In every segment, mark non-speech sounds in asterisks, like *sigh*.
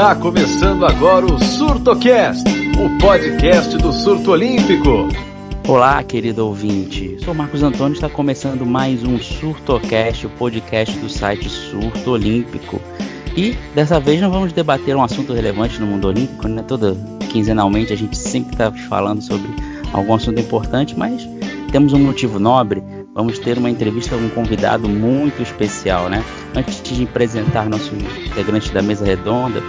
Está começando agora o SurtoCast, o podcast do surto olímpico. Olá, querido ouvinte. Sou Marcos Antônio está começando mais um SurtoCast, o podcast do site Surto Olímpico. E dessa vez não vamos debater um assunto relevante no mundo olímpico, né? Toda quinzenalmente a gente sempre está falando sobre algum assunto importante, mas temos um motivo nobre. Vamos ter uma entrevista com um convidado muito especial, né? Antes de apresentar nosso integrante da mesa redonda,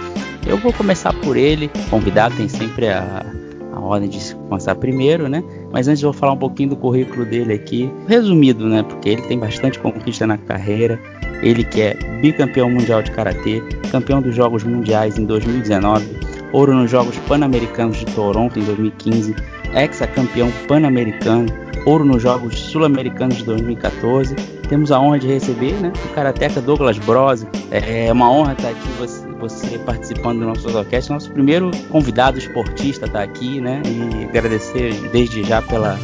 eu vou começar por ele. O convidado tem sempre a, a ordem de começar primeiro, né? Mas antes eu vou falar um pouquinho do currículo dele aqui, resumido, né? Porque ele tem bastante conquista na carreira. Ele que é bicampeão mundial de karatê, campeão dos Jogos Mundiais em 2019, ouro nos Jogos Pan-Americanos de Toronto em 2015, ex-campeão pan-americano, ouro nos Jogos Sul-Americanos de 2014. Temos a honra de receber né, o karateca Douglas Brose. É uma honra estar aqui você, você participando do nosso podcast. Nosso primeiro convidado esportista está aqui, né? E agradecer desde já pela,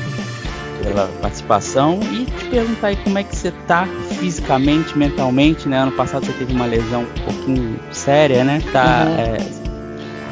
pela participação e te perguntar aí como é que você está fisicamente, mentalmente, né? Ano passado você teve uma lesão um pouquinho séria, né? Tá, uhum. é,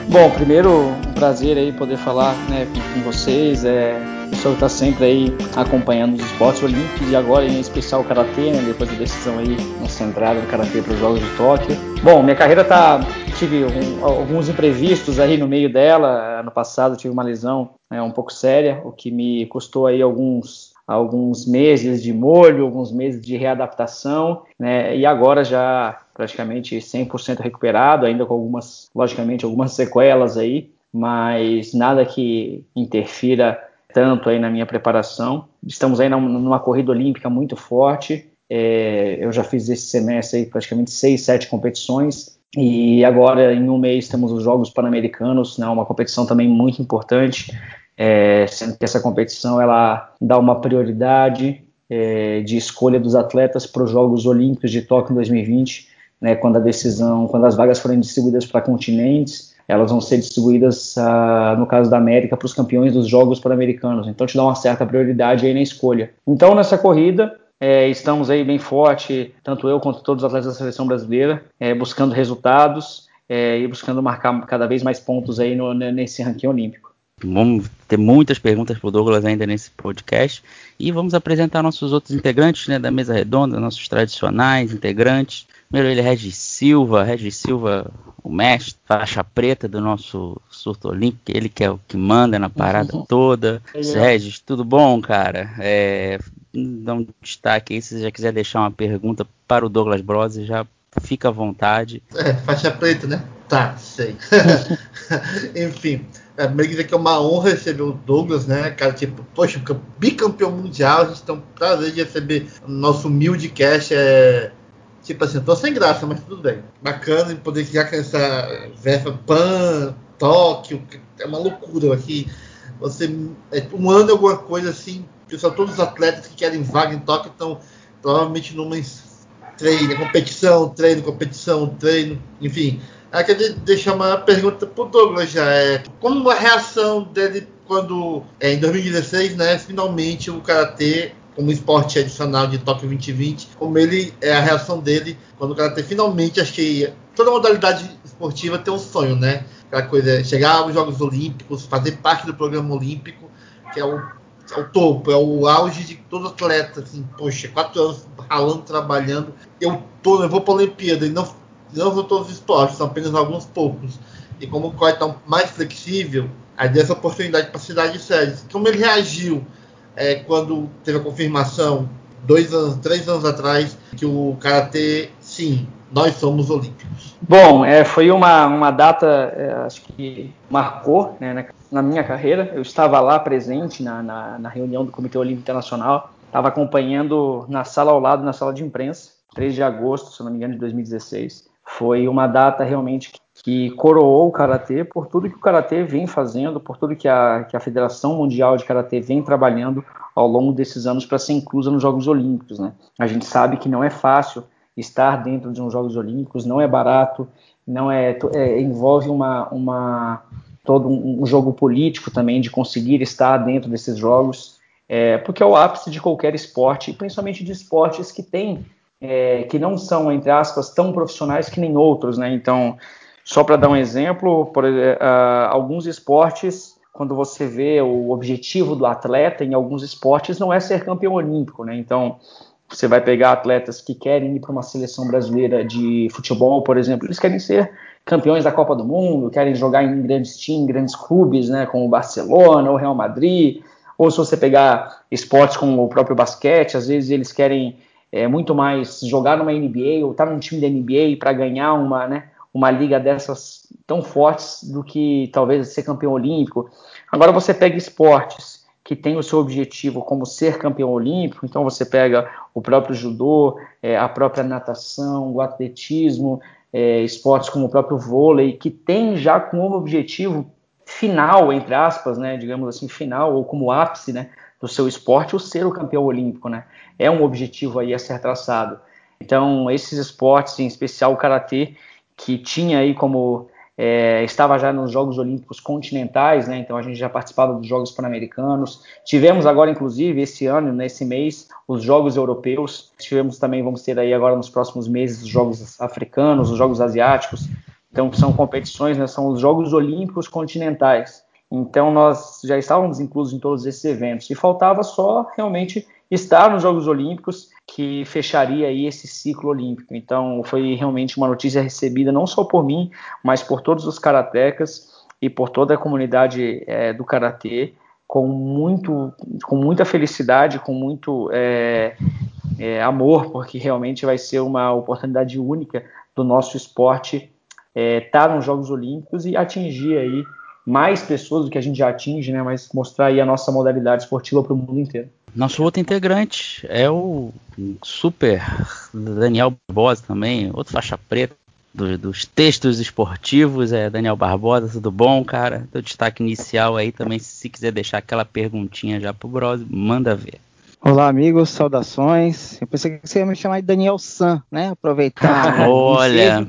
Bom, primeiro, um prazer aí poder falar né, com, vocês. É, o senhor está sempre aí acompanhando os esportes olímpicos e agora em especial o Karatê, né, depois da decisão aí nossa entrada do Karatê para os Jogos de Tóquio. Bom, minha carreira tá tive um, alguns imprevistos aí no meio dela. Ano passado tive uma lesão né, um pouco séria, o que me custou aí alguns alguns meses de molho, alguns meses de readaptação, né? E agora já praticamente 100% recuperado, ainda com algumas, logicamente, algumas sequelas aí, mas nada que interfira tanto aí na minha preparação. Estamos aí numa corrida olímpica muito forte. É, eu já fiz esse semestre aí praticamente seis, sete competições e agora em um mês temos os Jogos Pan-Americanos, né, uma competição também muito importante é, sendo que essa competição ela dá uma prioridade é, de escolha dos atletas para os Jogos Olímpicos de Tóquio em 2020, né, quando a decisão, quando as vagas forem distribuídas para continentes, elas vão ser distribuídas, ah, no caso da América, para os campeões dos Jogos Pan-Americanos. Então, te dá uma certa prioridade aí na escolha. Então, nessa corrida, é, estamos aí bem forte, tanto eu quanto todos os atletas da seleção brasileira, é, buscando resultados é, e buscando marcar cada vez mais pontos aí no, nesse ranking olímpico. Vamos ter muitas perguntas para o Douglas ainda nesse podcast e vamos apresentar nossos outros integrantes né, da mesa redonda, nossos tradicionais integrantes. Primeiro ele, Regis Silva, Regis Silva, o mestre, faixa preta do nosso surto olímpico, ele que é o que manda na parada uhum. toda. É. Regis, tudo bom, cara? É, dá um destaque aí, se você já quiser deixar uma pergunta para o Douglas Brose, já fica à vontade. É, faixa preta, né? Tá, sei. *laughs* Enfim, é, meio que dizer que é uma honra receber o Douglas, né? Cara, tipo, poxa, bicampeão mundial, a gente tem um prazer de receber o nosso humilde cast. É, tipo assim, tô sem graça, mas tudo bem. Bacana poder criar com essa versa Pan, Tóquio, é uma loucura aqui. Você, é, um ano alguma coisa assim, pessoal, todos os atletas que querem vaga em Tóquio estão provavelmente numa treino, competição, treino, competição, treino, enfim eu queria deixar uma pergunta pro Douglas já. É, como a reação dele quando, é, em 2016, né, finalmente o Karatê como esporte adicional de Tóquio 2020, como ele é a reação dele quando o Karatê finalmente, acho que toda modalidade esportiva tem um sonho, né? Aquela coisa, chegar aos Jogos Olímpicos, fazer parte do programa olímpico, que é o, é o topo, é o auge de todo atleta, assim, poxa, quatro anos ralando, trabalhando, eu, tô, eu vou para a Olimpíada e não não são todos os esportes, são apenas alguns poucos. E como o COI está mais flexível, aí deu essa oportunidade para a cidade de sede. Como ele reagiu é, quando teve a confirmação, dois anos, três anos atrás, que o Karatê, sim, nós somos olímpicos? Bom, é, foi uma, uma data, é, acho que marcou né, na, na, minha carreira. Eu estava lá presente na, na, na reunião do Comitê Olímpico Internacional, estava acompanhando na sala ao lado, na sala de imprensa, 3 de agosto, se não me engano, de 2016 foi uma data realmente que coroou o karatê por tudo que o karatê vem fazendo, por tudo que a, que a Federação Mundial de Karatê vem trabalhando ao longo desses anos para ser inclusa nos Jogos Olímpicos. Né? A gente sabe que não é fácil estar dentro de uns Jogos Olímpicos, não é barato, não é, é envolve uma, uma todo um, um, jogo político também de conseguir estar dentro desses jogos, é, porque é o ápice de qualquer esporte, principalmente de esportes que têm é, que não são, entre aspas, tão profissionais que nem outros, né? Então, Só para dar um exemplo, por, uh, alguns esportes, quando você vê o objetivo do atleta em alguns esportes, não é ser campeão olímpico, né? Então, você vai pegar atletas que querem ir para uma seleção brasileira de futebol, por exemplo, eles querem ser campeões da Copa do Mundo, querem jogar em grandes times, grandes clubes, né, como o Barcelona ou Real Madrid, ou se você pegar esportes como o próprio basquete, às vezes eles querem é, muito mais jogar numa NBA ou estar tá num time da NBA para ganhar uma, né, uma liga dessas tão fortes do que talvez ser campeão olímpico. Agora você pega esportes que tem o seu objetivo como ser campeão olímpico, então você pega o próprio judô, é, a própria natação, o atletismo, é, esportes como o próprio vôlei, que tem já como objetivo final, entre aspas, né, digamos assim, final, ou como ápice né, do seu esporte, o ser o campeão olímpico. Né? É um objetivo aí a ser traçado. Então, esses esportes, em especial o Karatê, que tinha aí como é, estava já nos Jogos Olímpicos continentais, né? Então a gente já participava dos Jogos Pan-Americanos. Tivemos agora, inclusive, esse ano, nesse mês, os Jogos Europeus. Tivemos também, vamos ter aí agora nos próximos meses, os Jogos Africanos, os Jogos Asiáticos. Então são competições, né? São os Jogos Olímpicos continentais. Então nós já estávamos inclusos em todos esses eventos e faltava só realmente estar nos Jogos Olímpicos que fecharia aí esse ciclo olímpico. Então foi realmente uma notícia recebida não só por mim, mas por todos os karatecas e por toda a comunidade é, do karatê com muito, com muita felicidade, com muito é, é, amor, porque realmente vai ser uma oportunidade única do nosso esporte estar tá nos Jogos Olímpicos e atingir aí mais pessoas do que a gente já atinge, né? Mas mostrar aí a nossa modalidade esportiva para o mundo inteiro. Nosso outro integrante é o super Daniel Barbosa também, outro faixa preta do, dos textos esportivos. É Daniel Barbosa, tudo bom, cara? Teu destaque inicial aí também, se quiser deixar aquela perguntinha já pro Bros, manda ver. Olá, amigos, saudações. Eu pensei que você ia me chamar de Daniel San, né? Aproveitar. *laughs* Olha,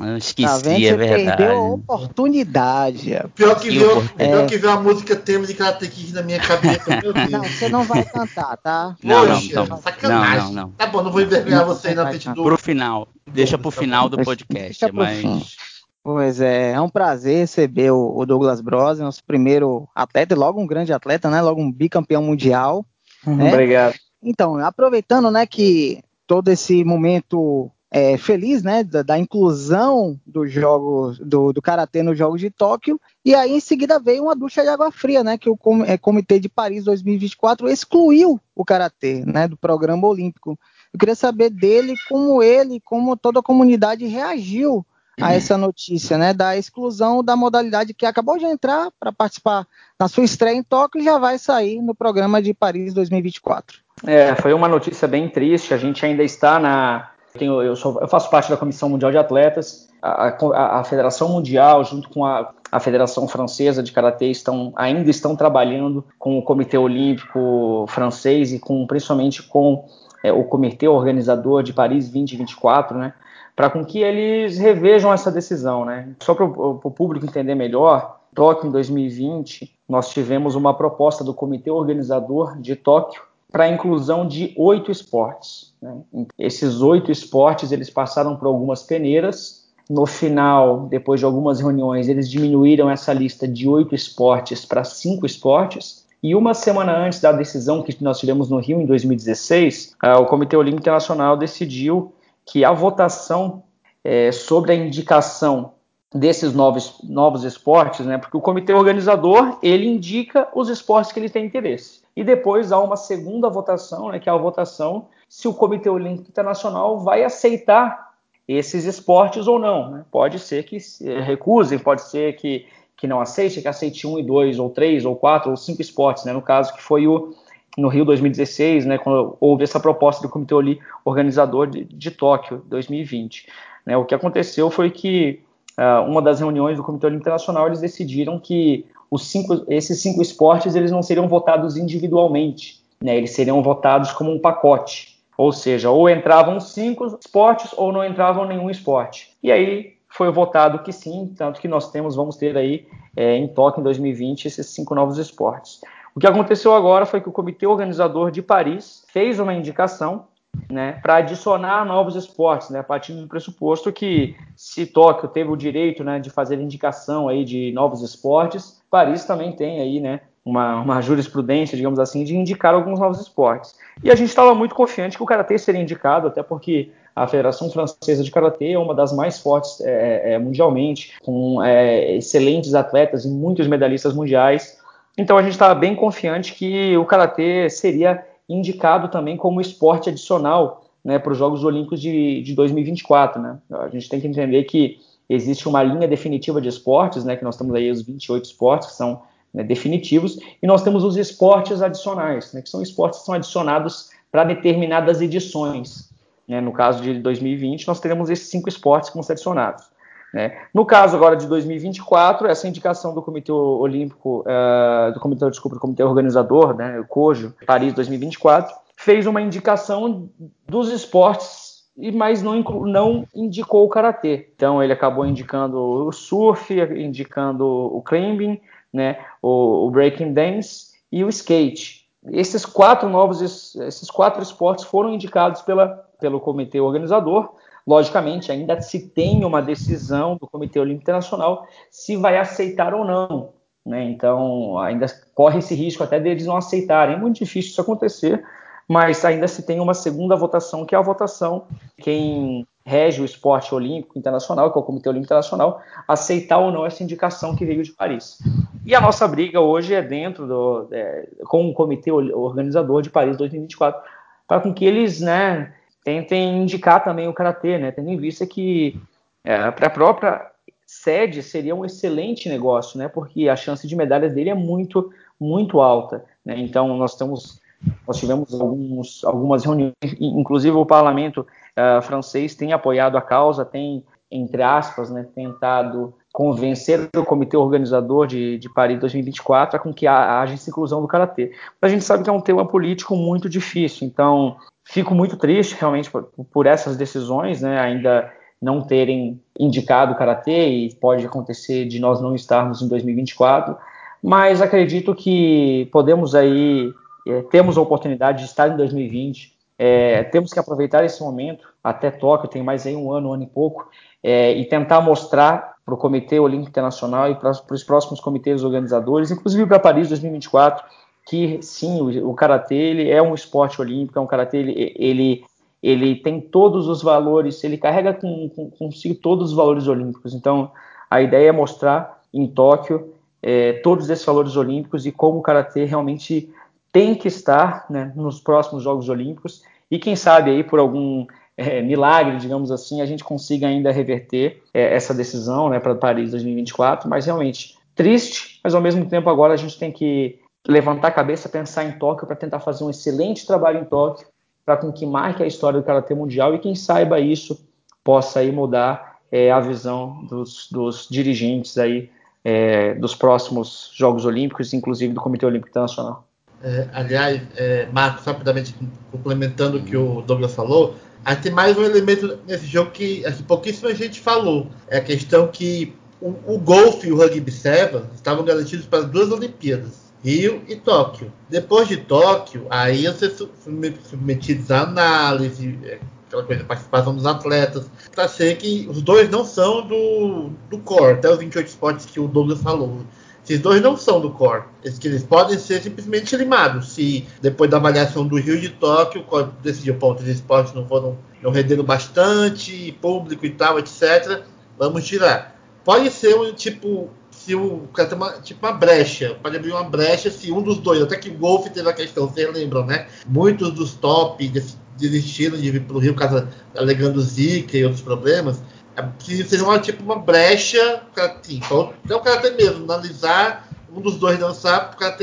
eu esqueci, tá vendo? é verdade. perdeu a oportunidade. Pior que, veio, é... pior que veio a música tema de Karate Kid na minha cabeça, meu *laughs* Deus. Não, você não vai cantar, tá? Não, Poxa, não, não. Sacanagem. Não, não, não. Tá bom, não vou envergonhar você aí na frente do... Pro final. Deixa pro final do podcast, Deixa mas... Pois é, é um prazer receber o Douglas Bros, nosso primeiro atleta, logo um grande atleta, né? Logo um bicampeão mundial. Uhum, né? Obrigado. Então, aproveitando, né, que todo esse momento é, feliz, né, da, da, inclusão do jogo do, do karatê nos Jogos de Tóquio. E aí em seguida veio uma ducha de água fria, né, que o com, é, Comitê de Paris 2024 excluiu o karatê, né, do programa olímpico. Eu queria saber dele como ele, como toda a comunidade reagiu a essa notícia, né, da exclusão da modalidade que acabou de entrar para participar na sua estreia em Tóquio e já vai sair no programa de Paris 2024. É, foi uma notícia bem triste. A gente ainda está na tenho, eu, sou, eu, faço parte da Comissão Mundial de Atletas. A, a, a Federação Mundial, junto com a, a, Federação Francesa de Karatê, estão, ainda estão trabalhando com o Comitê Olímpico Francês e com, principalmente com é, o Comitê Organizador de Paris 2024, né? Para com que eles revejam essa decisão, né? Só para o público entender melhor, Tóquio em 2020, nós tivemos uma proposta do Comitê Organizador de Tóquio para a inclusão de oito esportes. Né? Esses oito esportes eles passaram por algumas peneiras. No final, depois de algumas reuniões, eles diminuíram essa lista de oito esportes para cinco esportes. E uma semana antes da decisão que nós tivemos no Rio em 2016, uh, o Comitê Olímpico Internacional decidiu que a votação é, sobre a indicação desses novos, novos esportes, né, porque o comitê organizador ele indica os esportes que ele tem interesse. E depois há uma segunda votação, né, que é a votação se o Comitê Olímpico Internacional vai aceitar esses esportes ou não. Né? Pode ser que recusem, pode ser que, que não aceite, que aceite um e dois, ou três, ou quatro, ou cinco esportes. Né? No caso que foi o no Rio 2016, né, quando houve essa proposta do Comitê Olímpico Organizador de, de Tóquio 2020. Né? O que aconteceu foi que uh, uma das reuniões do Comitê Olímpico Internacional eles decidiram que os cinco, esses cinco esportes eles não seriam votados individualmente, né? Eles seriam votados como um pacote, ou seja, ou entravam cinco esportes ou não entravam nenhum esporte. E aí foi votado que sim, tanto que nós temos, vamos ter aí é, em Tóquio em 2020 esses cinco novos esportes. O que aconteceu agora foi que o comitê organizador de Paris fez uma indicação né, para adicionar novos esportes, né, partindo do pressuposto que se Tóquio teve o direito, né, de fazer indicação aí de novos esportes, Paris também tem aí, né, uma, uma jurisprudência, digamos assim, de indicar alguns novos esportes. E a gente estava muito confiante que o karatê seria indicado, até porque a Federação Francesa de Karatê é uma das mais fortes é, é, mundialmente, com é, excelentes atletas e muitos medalhistas mundiais. Então a gente estava bem confiante que o Karatê seria indicado também como esporte adicional né, para os Jogos Olímpicos de, de 2024. Né? A gente tem que entender que existe uma linha definitiva de esportes, né, que nós temos aí os 28 esportes que são né, definitivos, e nós temos os esportes adicionais, né, que são esportes que são adicionados para determinadas edições. Né? No caso de 2020, nós teremos esses cinco esportes como adicionados. Né? No caso agora de 2024, essa indicação do Comitê Olímpico, uh, do Comitê, desculpa, do Comitê Organizador, né, o COJO, Paris 2024, fez uma indicação dos esportes, mas não, não indicou o Karatê. Então ele acabou indicando o surf, indicando o climbing, né, o, o breaking dance e o skate. Esses quatro novos, esses quatro esportes foram indicados pela, pelo comitê organizador, Logicamente, ainda se tem uma decisão do Comitê Olímpico Internacional se vai aceitar ou não. Né? Então, ainda corre esse risco até deles não aceitarem. É muito difícil isso acontecer, mas ainda se tem uma segunda votação, que é a votação quem rege o esporte olímpico internacional, que é o Comitê Olímpico Internacional, aceitar ou não essa indicação que veio de Paris. E a nossa briga hoje é dentro do, é, com o Comitê Organizador de Paris 2024, para com que eles, né, tentem indicar também o karatê, né? Tendo em vista que é, para a própria sede seria um excelente negócio, né? Porque a chance de medalhas dele é muito, muito alta. Né? Então nós temos, nós tivemos alguns, algumas reuniões, inclusive o parlamento uh, francês tem apoiado a causa, tem entre aspas, né, tentado convencer o comitê organizador de, de Paris 2024 a com que haja essa inclusão do karatê. A gente sabe que é um tema político muito difícil, então Fico muito triste realmente por, por essas decisões, né, ainda não terem indicado o karatê e pode acontecer de nós não estarmos em 2024, mas acredito que podemos aí é, temos a oportunidade de estar em 2020. É, temos que aproveitar esse momento até Tóquio, tem mais aí um ano, um ano e pouco, é, e tentar mostrar para o Comitê Olímpico Internacional e para os próximos comitês organizadores, inclusive para Paris 2024, que sim, o, o karatê ele é um esporte olímpico, é um karatê ele, ele, ele tem todos os valores, ele carrega com, com, consigo todos os valores olímpicos. Então, a ideia é mostrar em Tóquio é, todos esses valores olímpicos e como o karatê realmente tem que estar né, nos próximos Jogos Olímpicos e quem sabe aí por algum é, milagre, digamos assim, a gente consiga ainda reverter é, essa decisão né, para Paris 2024, mas realmente triste, mas ao mesmo tempo agora a gente tem que levantar a cabeça, pensar em Tóquio para tentar fazer um excelente trabalho em Tóquio, para com que marque a história do karatê mundial e quem saiba isso possa aí mudar é, a visão dos, dos dirigentes aí é, dos próximos Jogos Olímpicos, inclusive do Comitê Olímpico Internacional. É, aliás, é, Marcos, rapidamente complementando o que o Douglas falou, aí tem mais um elemento nesse jogo que assim, pouquíssima gente falou. É a questão que o, o golfe e o rugby sevens estavam garantidos para as duas Olimpíadas. Rio e Tóquio. Depois de Tóquio, aí você submetidos à análise, é, aquela coisa, participação dos atletas, para ser que os dois não são do, do core, até os 28 esportes que o Douglas falou. Esses dois não são do core. Eles, eles podem ser simplesmente limados. Se depois da avaliação do Rio de Tóquio, o core decidiu, pô, os esportes não foram, não renderam bastante, público e tal, etc. Vamos tirar. Pode ser um tipo se o cara uma, tipo uma brecha, pode abrir uma brecha se um dos dois, até que o Golf teve a questão, vocês lembram, né? Muitos dos top desistiram de vir para o Rio, caso, alegando Zika e outros problemas. É, seria uma, tipo uma brecha, assim, para o cara ter mesmo, analisar, um dos dois dançar, para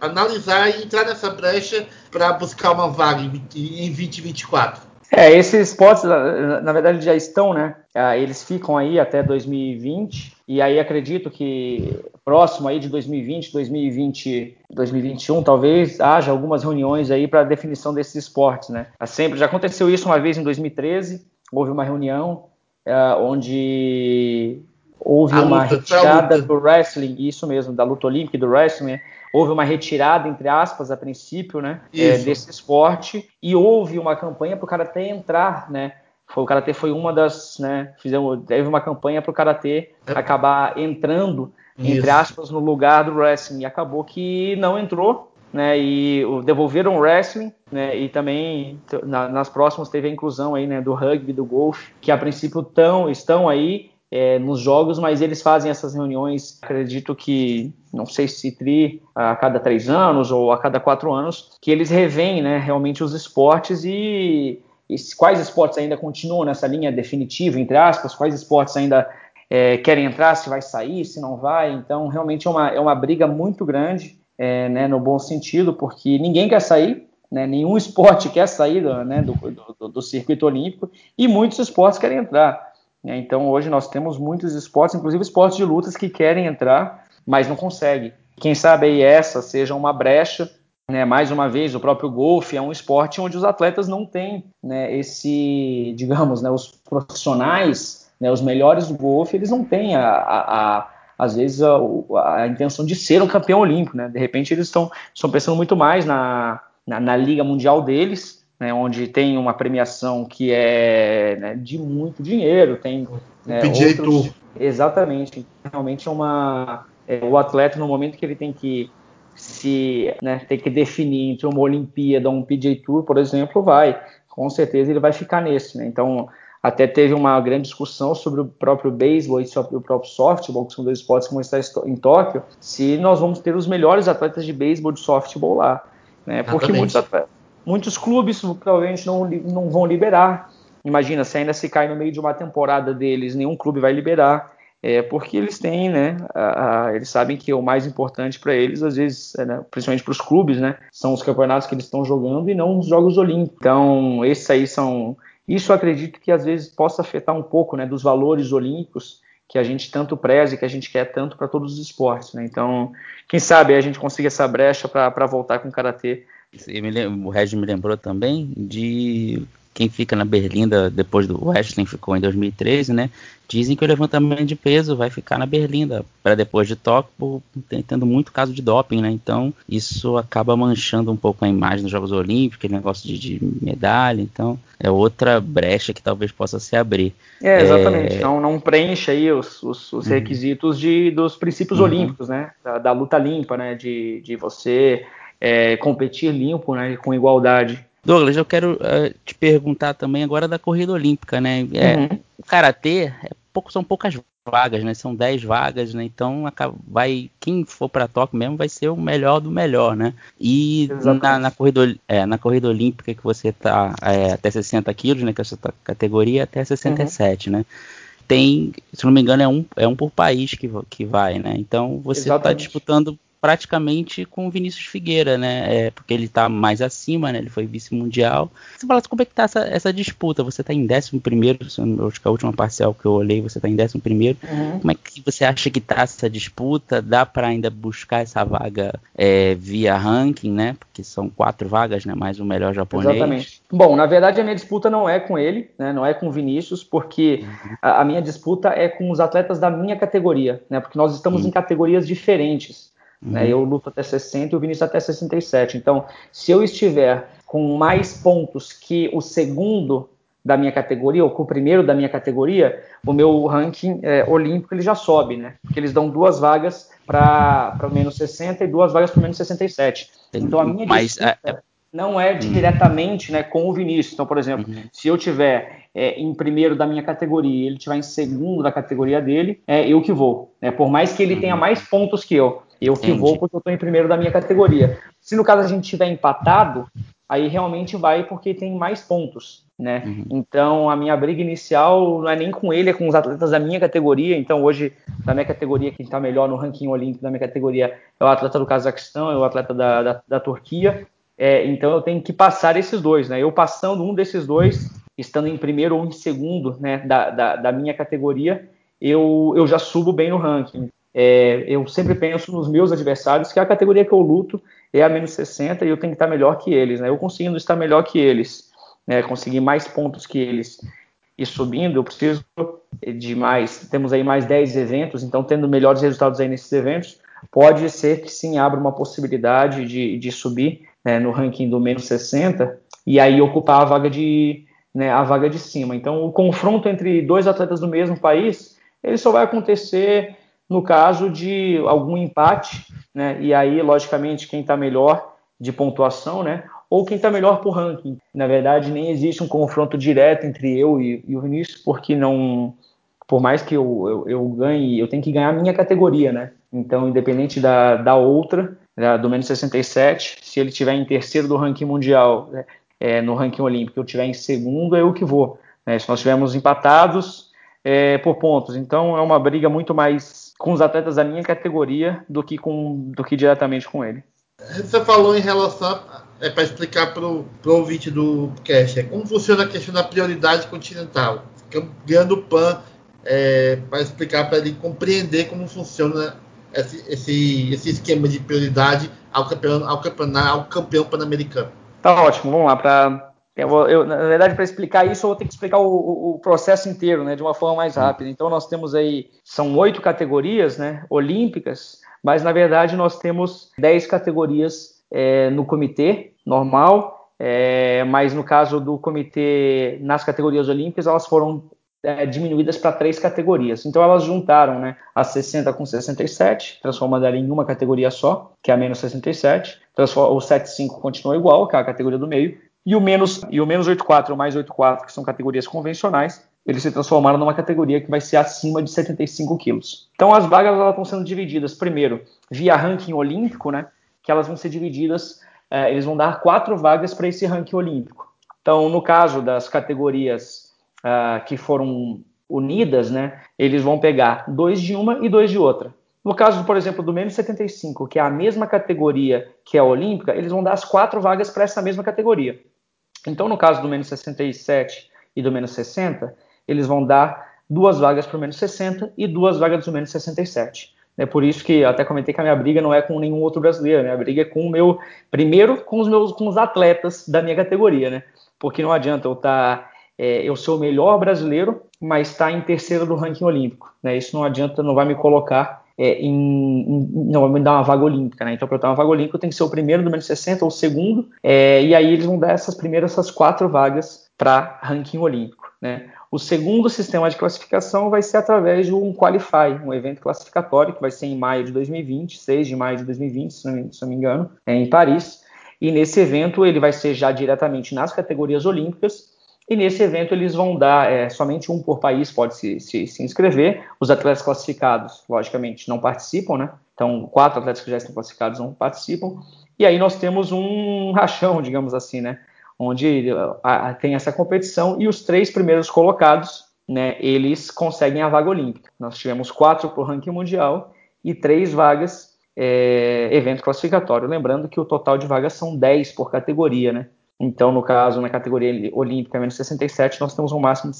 analisar e entrar nessa brecha para buscar uma vaga em, em 2024. É, esses spots, na, verdade, já estão, né? Ah, eles ficam aí até 2020, e aí acredito que próximo aí de 2020, 2020, 2021, talvez haja algumas reuniões aí para definição desses esportes, né? Sempre já aconteceu isso uma vez em 2013, houve uma reunião uh, onde houve a uma luta, retirada do wrestling, isso mesmo, da luta olímpica e do wrestling, né? houve uma retirada, entre aspas, a princípio, né, é, desse esporte, e houve uma campanha para o Karatê entrar, né, foi, o Karatê foi uma das, né, fizemos, teve uma campanha para o Karatê é. acabar entrando, entre Isso. aspas, no lugar do wrestling, e acabou que não entrou, né, e devolveram o wrestling, né, e também na, nas próximas teve a inclusão aí, né, do rugby, do golfe, que a princípio tão, estão aí é, nos jogos, mas eles fazem essas reuniões, acredito que, não sei se tri a cada três anos ou a cada quatro anos, que eles revêem, né, realmente os esportes e, e quais esportes ainda continuam nessa linha definitiva, entre aspas, quais esportes ainda é, querem entrar, se vai sair, se não vai, então realmente é uma, é uma briga muito grande, é, né, no bom sentido, porque ninguém quer sair, né, nenhum *laughs* esporte quer sair do, né, do, do, do, circuito olímpico e muitos esportes querem entrar. Né, então hoje nós temos muitos esportes, inclusive esportes de lutas que querem entrar, mas não conseguem. Quem sabe aí essa seja uma brecha né, mais uma vez, o próprio golfe é um esporte onde os atletas não têm né, esse, digamos, os profissionais, os melhores do golfe, eles não têm a, a às vezes a, a, intenção de ser um campeão olímpico, né? De repente eles estão, pensando muito mais na, na, na liga mundial deles, né, onde tem uma premiação que é né, de muito dinheiro, tem né, outros, exatamente, realmente é uma é, o atleta no momento que ele tem que se né, tem que definir entre uma Olimpíada um PGA Tour, por exemplo, vai, com certeza ele vai ficar nesse, né? Então até teve uma grande discussão sobre o próprio beisebol e sobre o próprio softball, que são dois esportes que vão estar em Tóquio, se nós vamos ter os melhores atletas de beisebol e de softball lá. Né? Porque muitos, muitos clubes provavelmente não, não vão liberar. Imagina, se ainda se cai no meio de uma temporada deles, nenhum clube vai liberar. É porque eles têm, né? A, a, eles sabem que o mais importante para eles, às vezes, é, né, principalmente para os clubes, né? São os campeonatos que eles estão jogando e não os Jogos Olímpicos. Então, esses aí são. Isso acredito que às vezes possa afetar um pouco, né? Dos valores olímpicos que a gente tanto preza e que a gente quer tanto para todos os esportes, né? Então, quem sabe a gente consiga essa brecha para voltar com o karatê o Regis me lembrou também de quem fica na Berlinda depois do Wrestling ficou em 2013, né? Dizem que o levantamento de peso vai ficar na Berlinda para depois de Tóquio, tendo muito caso de doping, né? Então isso acaba manchando um pouco a imagem dos Jogos Olímpicos, aquele negócio de, de medalha. Então é outra brecha que talvez possa se abrir. É, exatamente. É... Não, não preenche aí os, os, os uhum. requisitos de, dos princípios uhum. olímpicos, né? Da, da, luta limpa, né? De, de você é, competir limpo, né, com igualdade. Douglas, eu quero uh, te perguntar também agora da corrida olímpica, né? É, uhum. O karatê é pouco, são poucas vagas, né? São 10 vagas, né? Então vai quem for para Tóquio mesmo vai ser o melhor do melhor, né? E na, na, corrida, é, na corrida olímpica que você tá é, até 60 quilos, né? Que é a sua categoria até 67, uhum. né? Tem, se não me engano, é um, é um por país que, que vai, né? Então você está disputando praticamente com o Vinícius Figueira, né? É, porque ele tá mais acima, né? Ele foi vice-mundial. Você fala como é que tá essa, essa disputa? Você tá em 11 primeiro, acho que a última parcial que eu olhei, você tá em 11 primeiro. Uhum. Como é que você acha que tá essa disputa? Dá para ainda buscar essa vaga é, via ranking, né? Porque são quatro vagas, né? Mais o melhor japonês. Exatamente. Bom, na verdade a minha disputa não é com ele, né? Não é com o Vinícius, porque uhum. a, a, minha disputa é com os atletas da minha categoria, né? Porque nós estamos uhum. em categorias diferentes. Né? Uhum. Eu luto até 60 e o Vinícius até 67. Então, se eu estiver com mais pontos que o segundo da minha categoria, ou com o primeiro da minha categoria, o meu ranking é, olímpico ele já sobe, né? Porque eles dão duas vagas para menos 60 e duas vagas para menos 67. Então a minha Mas, é, é... não é diretamente né, com o Vinícius. Então, por exemplo, uhum. se eu tiver é, em primeiro da minha categoria e ele tiver em segundo da categoria dele, é eu que vou. Né? Por mais que ele uhum. tenha mais pontos que eu. Eu que vou porque eu estou em primeiro da minha categoria. Se no caso a gente tiver empatado, aí realmente vai porque tem mais pontos, né? Uhum. Então a minha briga inicial não é nem com ele, é com os atletas da minha categoria. Então hoje, na minha categoria, quem está melhor no ranking olímpico da minha categoria é o atleta do Cazaquistão, é o atleta da, da, da Turquia. É, então eu tenho que passar esses dois, né? Eu passando um desses dois, estando em primeiro ou em segundo né, da, da, da minha categoria, eu, eu já subo bem no ranking. É, eu sempre penso nos meus adversários, que a categoria que eu luto é a menos 60 e eu tenho que estar melhor que eles. Né? Eu conseguindo estar melhor que eles, né? conseguir mais pontos que eles e subindo, eu preciso de mais. Temos aí mais 10 eventos, então tendo melhores resultados aí nesses eventos, pode ser que sim abra uma possibilidade de, de subir né, no ranking do menos 60 e aí ocupar a vaga de né, a vaga de cima. Então, o confronto entre dois atletas do mesmo país, ele só vai acontecer no caso de algum empate, né, e aí, logicamente, quem está melhor de pontuação, né, ou quem está melhor por ranking. Na verdade, nem existe um confronto direto entre eu e, e o Vinícius, porque não, por mais que eu, eu, eu, ganhe, eu tenho que ganhar a minha categoria, né? Então, independente da, da outra, da, do menos 67, se ele tiver em terceiro do ranking mundial, né, é, no ranking olímpico, eu tiver em segundo, é eu que vou. Né? Se nós tivermos empatados é, por pontos, então é uma briga muito mais com os atletas da minha categoria do que com do que diretamente com ele. Você falou em relação é para explicar para o ouvinte do cast, é como funciona a questão da prioridade continental. Ganhando PAN é, para explicar para ele compreender como funciona esse, esse, esse esquema de prioridade ao campeão, ao campeonato, ao campeão pan-americano. Tá ótimo, vamos lá. Pra, eu, eu, na verdade, para explicar isso, eu vou ter que explicar o, o, processo inteiro, né, de uma forma mais rápida. Então, nós temos aí, são oito categorias, né, olímpicas, mas na verdade nós temos dez categorias é, no comitê normal, é, mas no caso do comitê nas categorias olímpicas, elas foram é, diminuídas para três categorias. Então elas juntaram né, a 60 com 67, transformando ela em uma categoria só, que é a menos 67. O 75 continua igual, que é a categoria do meio. E o menos, e o menos 84 ou mais 84, que são categorias convencionais, eles se transformaram numa categoria que vai ser acima de 75 quilos. Então as vagas elas estão sendo divididas, primeiro, via ranking olímpico, né? Que elas vão ser divididas, é, eles vão dar quatro vagas para esse ranking olímpico. Então, no caso das categorias uh, que foram unidas, né, eles vão pegar dois de uma e dois de outra. No caso, por exemplo, do menos 75, que é a mesma categoria que é a olímpica, eles vão dar as quatro vagas para essa mesma categoria. Então, no caso do menos 67 e do menos 60, eles vão dar duas vagas para o menos 60 e duas vagas do menos 67. É por isso que até comentei que a minha briga não é com nenhum outro brasileiro, né? a briga é com o meu, primeiro com os meus, com os atletas da minha categoria, né? Porque não adianta eu estar tá é, eu sou o melhor brasileiro, mas está em terceiro do ranking olímpico. Né? Isso não adianta, não vai me colocar é, em, em, não me dar uma vaga olímpica, né? Então, para eu ter uma vaga olímpica, eu tenho que ser o primeiro do menos 60 ou o segundo, é, e aí eles vão dar essas primeiras, essas quatro vagas para ranking olímpico, né? O segundo sistema de classificação vai ser através de um Qualify, um evento classificatório que vai ser em maio de 2020, 6 de maio de 2020, se não, se não me engano, é, em Paris. E nesse evento ele vai ser já diretamente nas categorias olímpicas e nesse evento eles vão dar é, somente um por país pode se, se, se, inscrever. Os atletas classificados, logicamente, não participam, né? Então, quatro atletas que já estão classificados não participam. E aí nós temos um rachão, digamos assim, né? Onde a, a, tem essa competição e os três primeiros colocados, né? Eles conseguem a vaga olímpica. Nós tivemos quatro para o ranking mundial e três vagas é, evento classificatório. Lembrando que o total de vagas são 10 por categoria, né? Então, no caso, na categoria olímpica menos 67, nós temos um máximo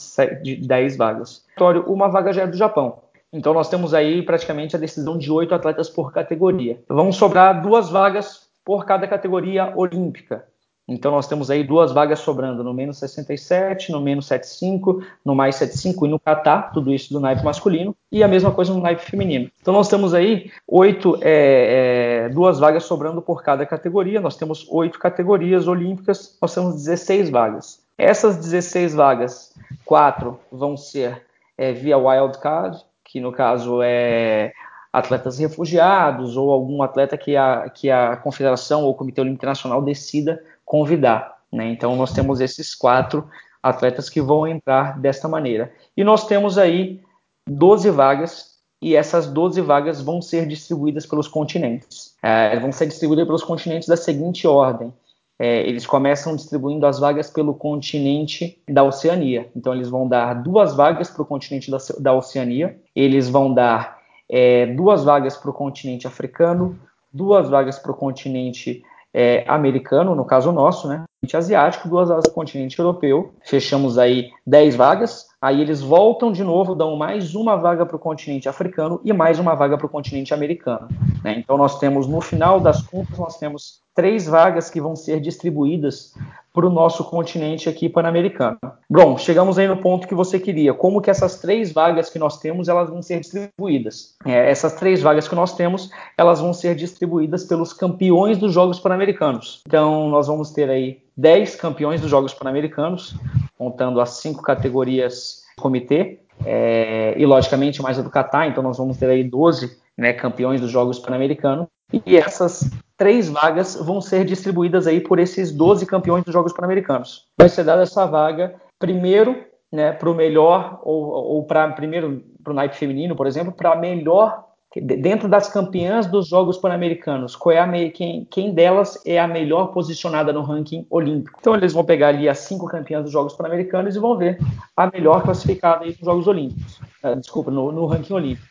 de 10 vagas. Uma vaga já é do Japão. Então, nós temos aí praticamente a decisão de oito atletas por categoria. Vão sobrar duas vagas por cada categoria olímpica. Então nós temos aí duas vagas sobrando no menos 67, no menos 75, no mais 75 e no Catar, tudo isso do naipe masculino, e a mesma coisa no naipe feminino. Então nós temos aí oito, é, é, duas vagas sobrando por cada categoria, nós temos oito categorias olímpicas, nós temos 16 vagas. Essas 16 vagas, quatro vão ser é, via wildcard, que no caso é atletas refugiados ou algum atleta que a, que a confederação ou o Comitê Olímpico Internacional decida convidar. Né? Então, nós temos esses quatro atletas que vão entrar desta maneira. E nós temos aí 12 vagas, e essas 12 vagas vão ser distribuídas pelos continentes. É, vão ser distribuídas pelos continentes da seguinte ordem. É, eles começam distribuindo as vagas pelo continente da Oceania. Então, eles vão dar duas vagas para o continente da, da, Oceania, eles vão dar é, duas vagas para o continente africano, duas vagas para o continente é, americano, no caso nosso, né? Asiático, duas vagas para o continente europeu. Fechamos aí 10 vagas. Aí eles voltam de novo, dão mais uma vaga para o continente africano e mais uma vaga para o continente americano. Né? Então nós temos, no final das contas, nós temos três vagas que vão ser distribuídas para o nosso continente aqui pan-americano. Bom, chegamos aí no ponto que você queria. Como que essas três vagas que nós temos, elas vão ser distribuídas? É, essas três vagas que nós temos, elas vão ser distribuídas pelos campeões dos Jogos Pan-Americanos. Então, nós vamos ter aí 10 campeões dos Jogos Pan-Americanos, contando as cinco categorias comitê, é, e logicamente mais a do Catar, então nós vamos ter aí 12 né, campeões dos Jogos Pan-Americanos, e essas três vagas vão ser distribuídas aí por esses 12 campeões dos Jogos Pan-Americanos. Vai ser dada essa vaga primeiro né, para o melhor, ou, ou para primeiro para o naipe feminino, por exemplo, para melhor dentro das campeãs dos Jogos Pan-Americanos, é quem, quem, delas é a melhor posicionada no ranking olímpico. Então eles vão pegar ali as cinco campeãs dos Jogos Pan-Americanos e vão ver a melhor classificada aí nos Jogos Olímpicos, uh, desculpa, no, no, ranking olímpico.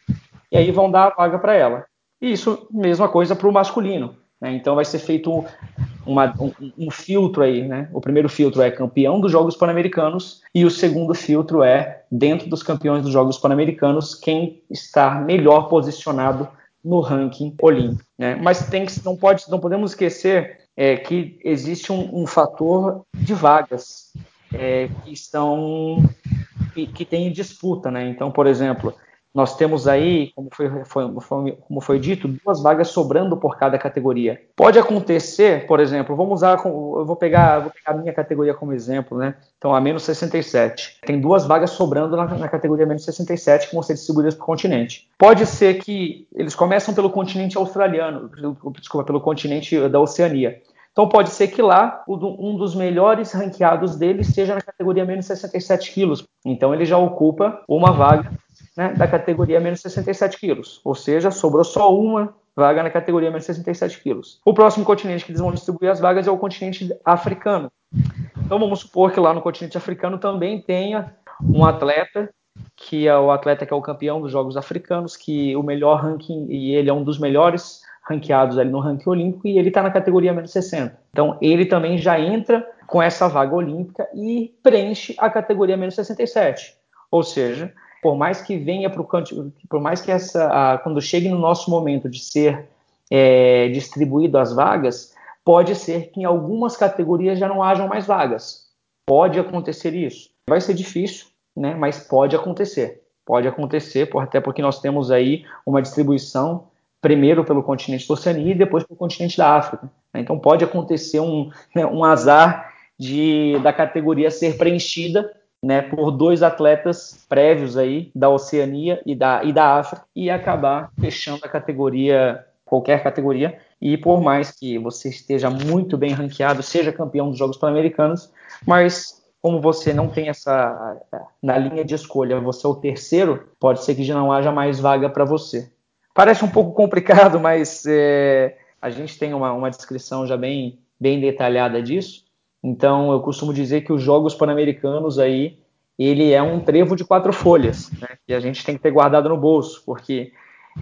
E aí vão dar a vaga para ela. E isso, mesma coisa para o masculino. Né? Então vai ser feito uma, um, um, filtro aí, né? O primeiro filtro é campeão dos Jogos Pan-Americanos e o segundo filtro é dentro dos campeões dos Jogos Pan-Americanos quem está melhor posicionado no ranking olímpico. Né? Mas tem que, não pode, não podemos esquecer é, que existe um, um, fator de vagas é, que estão que, que tem disputa, né? Então, por exemplo, nós temos aí, como foi, foi, foi, como foi dito, duas vagas sobrando por cada categoria. Pode acontecer, por exemplo, vamos usar, eu vou pegar, vou pegar a minha categoria como exemplo, né? Então, a menos 67. Tem duas vagas sobrando na, na categoria menos 67 que vão ser distribuídas para o continente. Pode ser que eles começam pelo continente australiano, desculpa, pelo continente da Oceania. Então pode ser que lá um dos melhores ranqueados deles seja na categoria menos 67 quilos. Então ele já ocupa uma vaga né, da categoria menos 67 quilos. Ou seja, sobrou só uma vaga na categoria menos 67 quilos. O próximo continente que eles vão distribuir as vagas é o continente africano. Então vamos supor que lá no continente africano também tenha um atleta que é o atleta que é o campeão dos Jogos Africanos, que o melhor ranking e ele é um dos melhores ranqueados ali no ranking olímpico e ele está na categoria menos 60. Então ele também já entra com essa vaga olímpica e preenche a categoria menos 67. Ou seja, por mais que venha para o canto, por mais que essa, a, quando chegue no nosso momento de ser é, distribuído as vagas, pode ser que em algumas categorias já não hajam mais vagas. Pode acontecer isso. Vai ser difícil, né? Mas pode acontecer. Pode acontecer, até porque nós temos aí uma distribuição primeiro pelo continente da Oceania e depois pelo continente da África. Então pode acontecer um, né, um azar de da categoria ser preenchida né, por dois atletas prévios aí da Oceania e da, e da África e acabar fechando a categoria, qualquer categoria. E por mais que você esteja muito bem ranqueado, seja campeão dos Jogos Pan-Americanos, mas como você não tem essa na linha de escolha, você é o terceiro, pode ser que já não haja mais vaga para você. Parece um pouco complicado, mas é, a gente tem uma, uma descrição já bem, bem detalhada disso. Então, eu costumo dizer que os Jogos Pan-Americanos aí, ele é um trevo de quatro folhas, né? E a gente tem que ter guardado no bolso, porque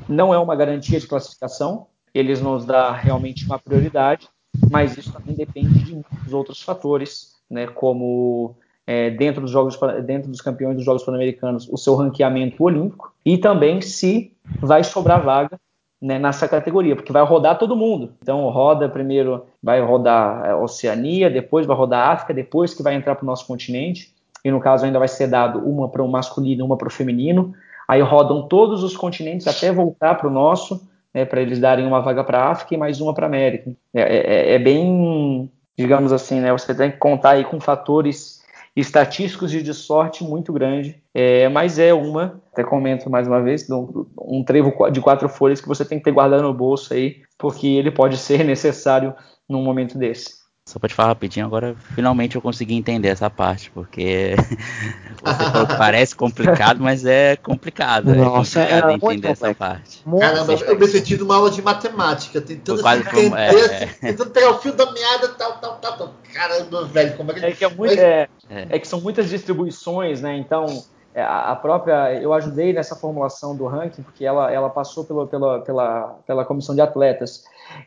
não é uma garantia de classificação, eles nos dá realmente uma prioridade, mas isso também depende de muitos outros fatores, né? Como é, dentro dos jogos, dentro dos campeões dos Jogos Pan-Americanos, o seu ranqueamento olímpico e também se vai sobrar vaga né, nessa categoria, porque vai rodar todo mundo. Então roda primeiro, vai rodar a é, Oceania, depois vai rodar África, depois que vai entrar para o nosso continente. E no caso ainda vai ser dado uma para o masculino, uma para o feminino. Aí rodam todos os continentes até voltar para o nosso, né, para eles darem uma vaga para a África e mais uma para a América. É, é, é, bem, digamos assim, né, você tem que contar aí com fatores estatísticos e de sorte muito grande, é, mas é uma, até comento mais uma vez, um, um trevo de quatro folhas que você tem que ter guardado no bolso aí, porque ele pode ser *laughs* necessário num momento desse. Só para te falar rapidinho, agora finalmente eu consegui entender essa parte, porque *laughs* *laughs* parece complicado, mas é complicado. É Nossa, é complicado é entender essa parte. Caramba, eu me senti numa aula de matemática, tentando quase entender, como, é, é. tentando pegar o fio da meada, tal, tal, tal, tal. Caramba, velho, como é que... É que, é, muito, é, é que são muitas distribuições, né, então... É, a própria eu ajudei nessa formulação do ranking porque ela, ela passou pela, pela, pela, pela comissão de atletas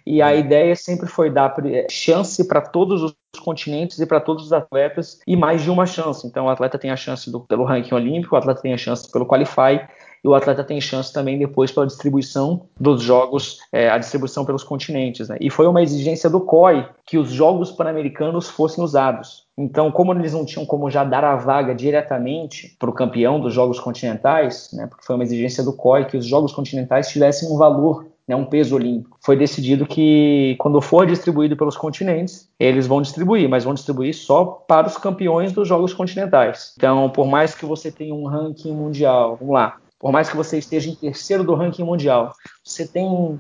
e a ideia sempre foi dar chance para todos os continentes e para todos os atletas e mais de uma chance. Então o atleta tem a chance do, pelo ranking olímpico, o atleta tem a chance pelo qualify e o atleta tem chance também depois pela distribuição dos jogos, é, a distribuição pelos continentes. Né? E foi uma exigência do COI que os Jogos Pan-Americanos fossem usados. Então, como eles não tinham como já dar a vaga diretamente para o campeão dos Jogos Continentais, né, porque foi uma exigência do COI que os Jogos Continentais tivessem um valor né, um peso olímpico. Foi decidido que, quando for distribuído pelos continentes, eles vão distribuir, mas vão distribuir só para os campeões dos Jogos Continentais. Então, por mais que você tenha um ranking mundial, vamos lá, por mais que você esteja em terceiro do ranking mundial, você tem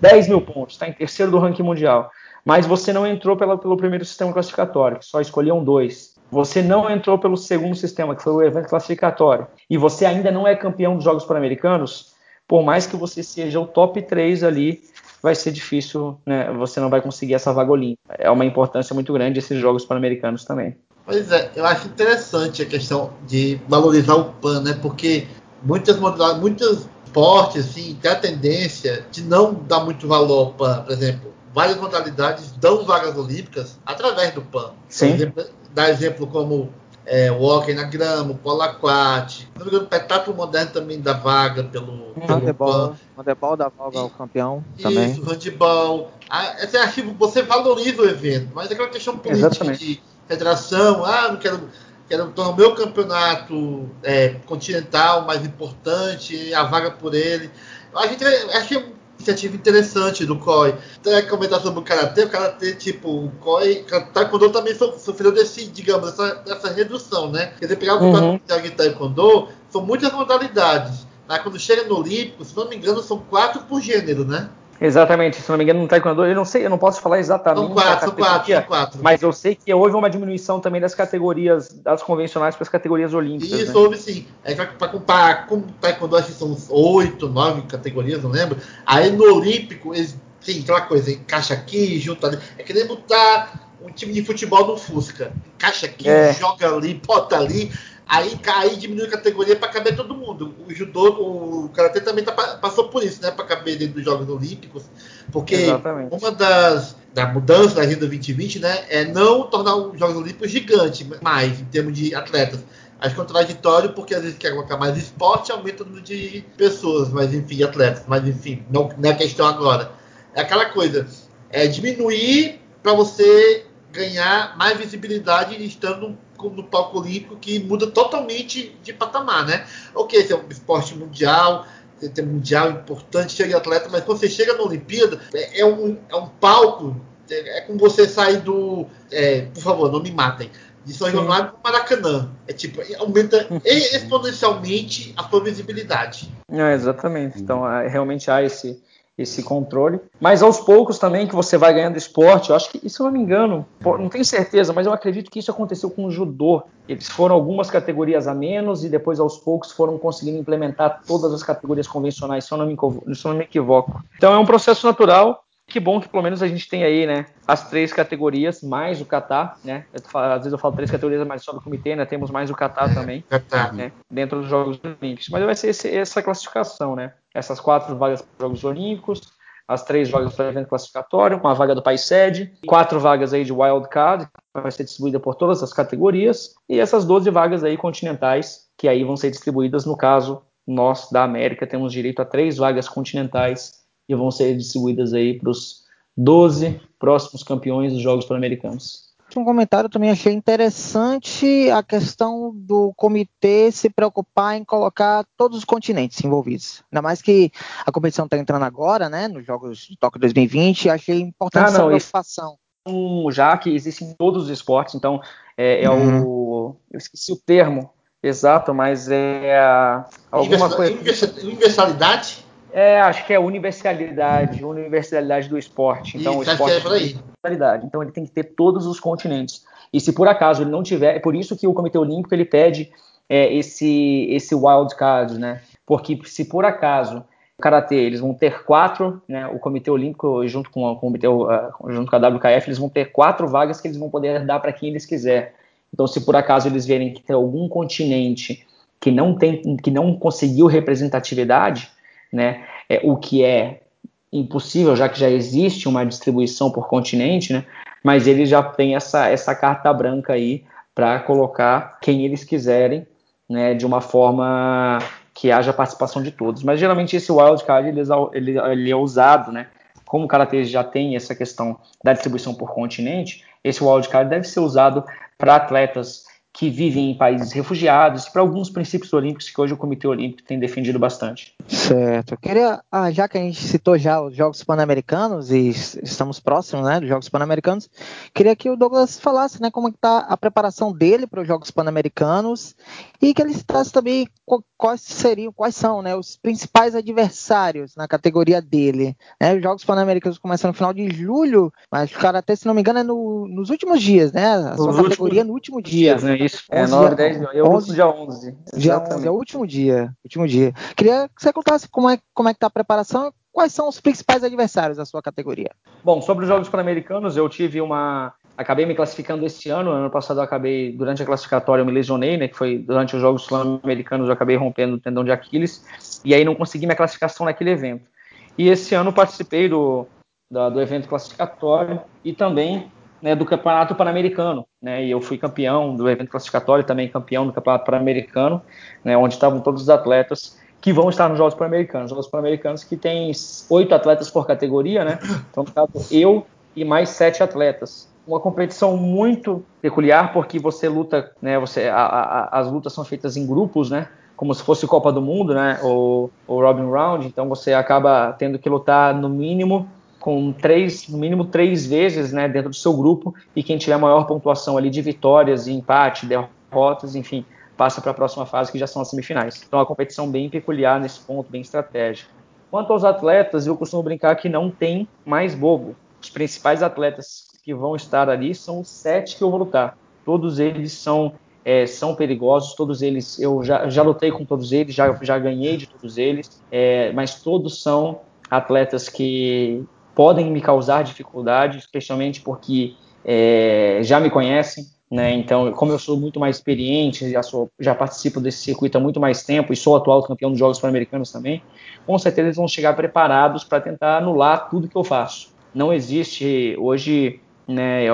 10 mil pontos, está em terceiro do ranking mundial, mas você não entrou pela, pelo primeiro sistema classificatório, que só escolhiam dois. Você não entrou pelo segundo sistema, que foi o evento classificatório, e você ainda não é campeão dos Jogos Pan-Americanos, por mais que você seja o top 3 ali, vai ser difícil, né? Você não vai conseguir essa vaga olímpica. É uma importância muito grande esses Jogos Pan-Americanos também. Pois é, eu acho interessante a questão de valorizar o PAN, né? Porque muitas modalidades, muitos esportes, assim, tem a tendência de não dar muito valor ao PAN. Por exemplo, várias modalidades dão vagas olímpicas através do PAN. Sim. Por exemplo, dá exemplo como é, o hockey na grama, o polo aquático. Se não me engano, o petáculo moderno também dá vaga pelo. pelo handebol, handebol dá vaga ao campeão isso, também. Isso, handebol. Ah, esse você valoriza o evento, mas é aquela questão política Exatamente. de federação, ah, não quero. Quero tornar o meu campeonato é, continental mais importante, a vaga por ele. Eu acho, achei uma iniciativa interessante do COI. Até comentar sobre o Karatê, o Karatê, tipo, o COI, Taekwondo também so- sofreu desse, digamos, dessa, dessa redução, né? Quer dizer, pegar o Uhum. de Taekwondo, são muitas modalidades. Mas quando chega no Olímpico, se não me engano, são quatro por gênero, né? Exatamente, se não me engano, no Taekwondo, eu não sei, eu não posso falar exatamente. São quatro, são quatro, são quatro. Mas eu sei que houve uma diminuição também das categorias, das convencionais para as categorias olímpicas. Isso né? houve sim. É para comparar com o Taekwondo, acho que são oito, nove categorias, não lembro. Aí no Olímpico, eles, sim, aquela coisa, encaixa aqui, junta ali. É que nem botar um time de futebol no Fusca. Encaixa aqui, É. joga ali, bota ali. Aí, aí diminui a categoria para caber todo mundo. O judô, o karatê também tá, passou por isso, né? Para caber dentro dos Jogos Olímpicos. Porque Exatamente. uma das da mudança da Agenda 2020, né, é não tornar os Jogos Olímpicos gigante mais em termos de atletas. Acho contraditório porque às vezes quer colocar mais esporte aumenta o número de pessoas, mas enfim, atletas. Mas enfim, não, não é questão agora. É aquela coisa, é diminuir para você ganhar mais visibilidade estando no, palco olímpico que muda totalmente de patamar, né? Ok, esse é um esporte mundial, você tem mundial importante, chega de atleta, mas quando você chega na Olimpíada, é, é um, é um palco, é, é como você sair do. é, por favor, não me matem. De São Sim. Januário para Maracanã. É tipo, aumenta *laughs* exponencialmente a sua visibilidade. É, exatamente. Então, é, realmente há esse, esse controle. Mas aos poucos também que você vai ganhando esporte, eu acho que, se eu não me engano, não tenho certeza, mas eu acredito que isso aconteceu com o judô. Eles foram algumas categorias a menos e depois aos poucos foram conseguindo implementar todas as categorias convencionais, se eu não me, se eu não me equivoco. Então é um processo natural. Que bom que pelo menos a gente tem aí, né, as três categorias, mais o Catar, né? Falo- às vezes eu falo três categorias, mas só do comitê, né? Temos mais o Catar também Já tá. né, dentro dos Jogos Olímpicos. Mas vai ser esse- essa classificação, né? Essas quatro vagas para os Jogos Olímpicos, as três vagas para o evento classificatório, com a vaga do país sede, quatro vagas aí de wild card, que vai ser distribuída por todas as categorias, e essas 12 vagas aí continentais, que aí vão ser distribuídas, no caso, nós da América temos direito a três vagas continentais e vão ser distribuídas aí para os 12 próximos campeões dos Jogos Pan-Americanos. Um comentário também achei interessante a questão do comitê se preocupar em colocar todos os continentes envolvidos. Ainda mais que a competição está entrando agora, né, nos Jogos de Tóquio 2020, achei importante Ah, essa não, isso- preocupação. um já que existe em todos os esportes, então é, é Uhum. o. Eu esqueci o termo exato, mas é a- alguma coisa. universal- Universalidade? É, acho que é a universalidade, universalidade do esporte. Então, o Isso, acho que esporte é universalidade. Então, ele tem que ter todos os continentes. E se por acaso ele não tiver, é por isso que o Comitê Olímpico ele pede é, esse esse wild card, né? Porque se por acaso o karatê eles vão ter quatro, né? O Comitê Olímpico junto com, a- com o Comitê junto com a WKF eles vão ter quatro vagas que eles vão poder dar para quem eles quiser. Então, se por acaso eles verem que tem algum continente que não tem, que não conseguiu representatividade, né? É, o que é impossível, já que já existe uma distribuição por continente, né? mas ele já tem essa, essa carta branca aí para colocar quem eles quiserem, né, de uma forma que haja participação de todos. Mas geralmente esse wildcard ele, ele, ele é usado, né? Como o Karatê já tem essa questão da distribuição por continente, esse wildcard deve ser usado para atletas que vivem em países refugiados, para alguns princípios olímpicos que hoje o Comitê Olímpico tem defendido bastante. Certo. Eu queria, ah, já que a gente citou já os Jogos Pan-Americanos e estamos próximos, né, dos Jogos Pan-Americanos, queria que o Douglas falasse, né, como está a preparação dele para os Jogos Pan-Americanos e que ele citasse também quais seriam, quais são, né, os principais adversários na categoria dele. Né? Os Jogos Pan-Americanos começam no final de julho, mas o cara até, se não me engano, é no, nos últimos dias, né? A sua categoria no último dia. Dias, né? Isso. É 9, 10, eu 11, dia 11. Dia 11 é o último dia. Último dia. Queria que você contasse como é, como é que tá a preparação quais são os principais adversários da sua categoria? Bom, sobre os Jogos Pan-Americanos, eu tive uma. Acabei me classificando esse ano. Ano passado eu acabei, durante a classificatória, eu me lesionei, né? Que foi durante os Jogos Pan-Americanos, eu acabei rompendo o tendão de Aquiles. E aí não consegui minha classificação naquele evento. E esse ano participei do, do, do evento classificatório e também né, do Campeonato Pan-Americano, né, e eu fui campeão do evento classificatório, também campeão do Campeonato Pan-Americano, né, onde estavam todos os atletas que vão estar nos Jogos Pan-Americanos. Jogos Pan-Americanos que tem oito atletas por categoria, né, então no caso eu e mais sete atletas. Uma competição muito peculiar porque você luta, né, você, a, a, as lutas são feitas em grupos, né, como se fosse Copa do Mundo, né, ou, ou Robin Round, então você acaba tendo que lutar no mínimo com três, no mínimo três vezes né, dentro do seu grupo, e quem tiver maior pontuação ali de vitórias empate, derrotas, enfim, passa para a próxima fase, que já são as semifinais. Então, é uma competição bem peculiar nesse ponto, bem estratégica. Quanto aos atletas, eu costumo brincar que não tem mais bobo. Os principais atletas que vão estar ali são os sete que eu vou lutar. Todos eles são, é, são perigosos, todos eles, eu já, já lutei com todos eles, já, já ganhei de todos eles, é, mas todos são atletas que podem me causar dificuldade, especialmente porque é, já me conhecem, né? Então, como eu sou muito mais experiente, já, sou, já participo desse circuito há muito mais tempo e sou atual campeão dos Jogos Pan-Americanos também, com certeza eles vão chegar preparados para tentar anular tudo que eu faço. Não existe hoje, né,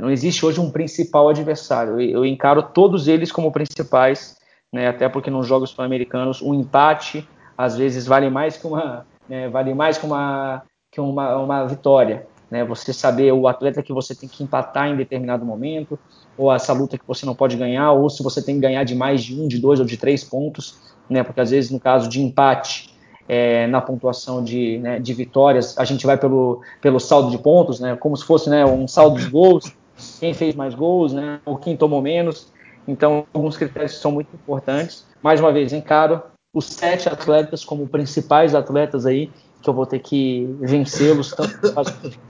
não existe hoje um principal adversário. Eu, encaro todos eles como principais, né, até porque nos Jogos Pan-Americanos um empate às vezes vale mais que uma, né, vale mais que uma que uma, uma vitória. Né? Você saber o atleta que você tem que empatar em determinado momento, ou essa luta que você não pode ganhar, ou se você tem que ganhar de mais de um, de dois ou de três pontos, né? porque às vezes no caso de empate, é, na pontuação de, né, de vitórias, a gente vai pelo, pelo saldo de pontos, né? como se fosse né, um saldo de gols, quem fez mais gols, né, ou quem tomou menos. Então, alguns critérios são muito importantes. Mais uma vez, encaro os sete atletas como principais atletas aí que eu vou ter que vencê-los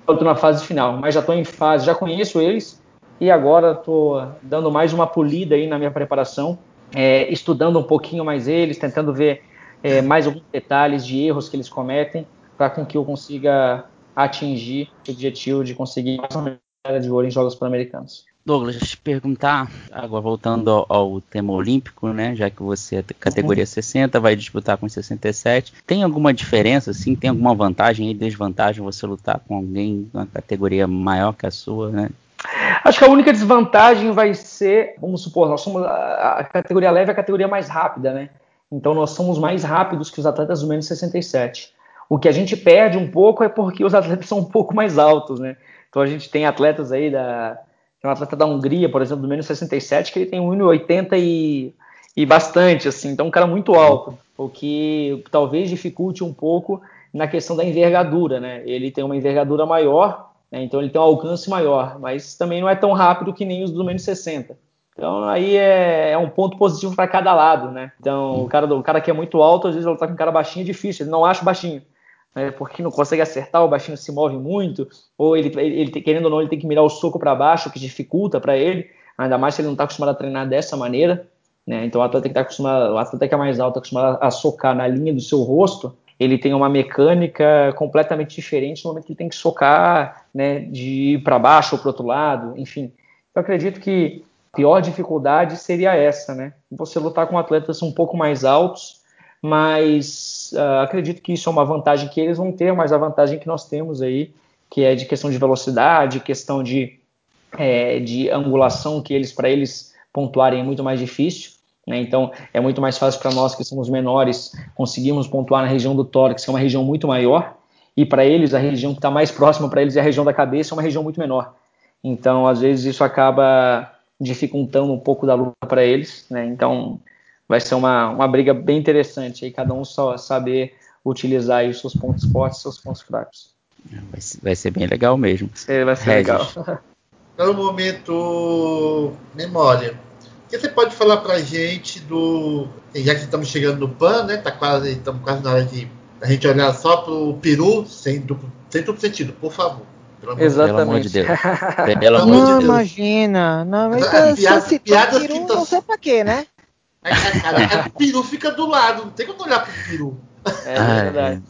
tanto, na fase final. Mas já estou em fase, já conheço eles e agora estou dando mais uma polida aí na minha preparação, é, estudando um pouquinho mais eles, tentando ver é, mais alguns detalhes de erros que eles cometem para com que eu consiga atingir o objetivo de conseguir uma medalha de ouro em Jogos Pan-Americanos. Douglas, te perguntar, agora voltando ao, ao, tema olímpico, né? Já que você é categoria 60, vai disputar com 67. Tem alguma diferença, assim? Tem alguma vantagem e desvantagem você lutar com alguém na categoria maior que a sua, né? Acho que a única desvantagem vai ser, vamos supor, nós somos a, a categoria leve é a categoria mais rápida, né? Então nós somos mais rápidos que os atletas do menos 67. O que a gente perde um pouco é porque os atletas são um pouco mais altos, né? Então a gente tem atletas aí da tem um atleta da Hungria, por exemplo, do menos 67, que ele tem 1,80 e, e bastante, assim, então um cara muito alto, o que talvez dificulte um pouco na questão da envergadura, né? Ele tem uma envergadura maior, né? então ele tem um alcance maior, mas também não é tão rápido que nem os do menos 60. Então aí é, é um ponto positivo para cada lado, né? Então o cara, o cara que é muito alto, às vezes ele tá com um cara baixinho é difícil, ele não acha baixinho né, porque não consegue acertar, o baixinho se move muito, ou ele, ele, querendo ou não, ele tem que mirar o soco para baixo, que dificulta para ele, ainda mais se ele não está acostumado a treinar dessa maneira. Né, então o atleta que está acostumado, o atleta que é mais alto, acostumado a socar na linha do seu rosto, ele tem uma mecânica completamente diferente no momento que ele tem que socar né, de ir para baixo ou para outro lado, enfim. Eu acredito que a pior dificuldade seria essa, né? Você lutar com atletas um pouco mais altos, mas uh, acredito que isso é uma vantagem que eles vão ter, mas a vantagem que nós temos aí, que é de questão de velocidade, questão de é, de angulação que eles, para eles pontuarem é muito mais difícil. Né? Então é muito mais fácil para nós que somos menores conseguirmos pontuar na região do tórax, que é uma região muito maior, e para eles a região que está mais próxima para eles é a região da cabeça, é uma região muito menor. Então às vezes isso acaba dificultando um pouco da luta para eles. Né? Então vai ser uma, uma briga bem interessante aí cada um só saber utilizar os seus pontos fortes e seus pontos fracos. Vai ser, vai ser bem legal mesmo. vai ser legal. Pelo *laughs* momento, memória. O que você pode falar pra gente do. Já que estamos chegando no PAN, né? Tá quase, estamos quase na hora de a gente olhar só pro Peru, sem duplo, sem duplo sentido, por favor. Exatamente. Pelo amor de Deus. Pelo amor não, de Deus. imagina. Não, então, piada, se piadas peru, que não sei pra quê, né? É, é, cara, o peru fica do lado, não tem como olhar pro peru. É, é verdade.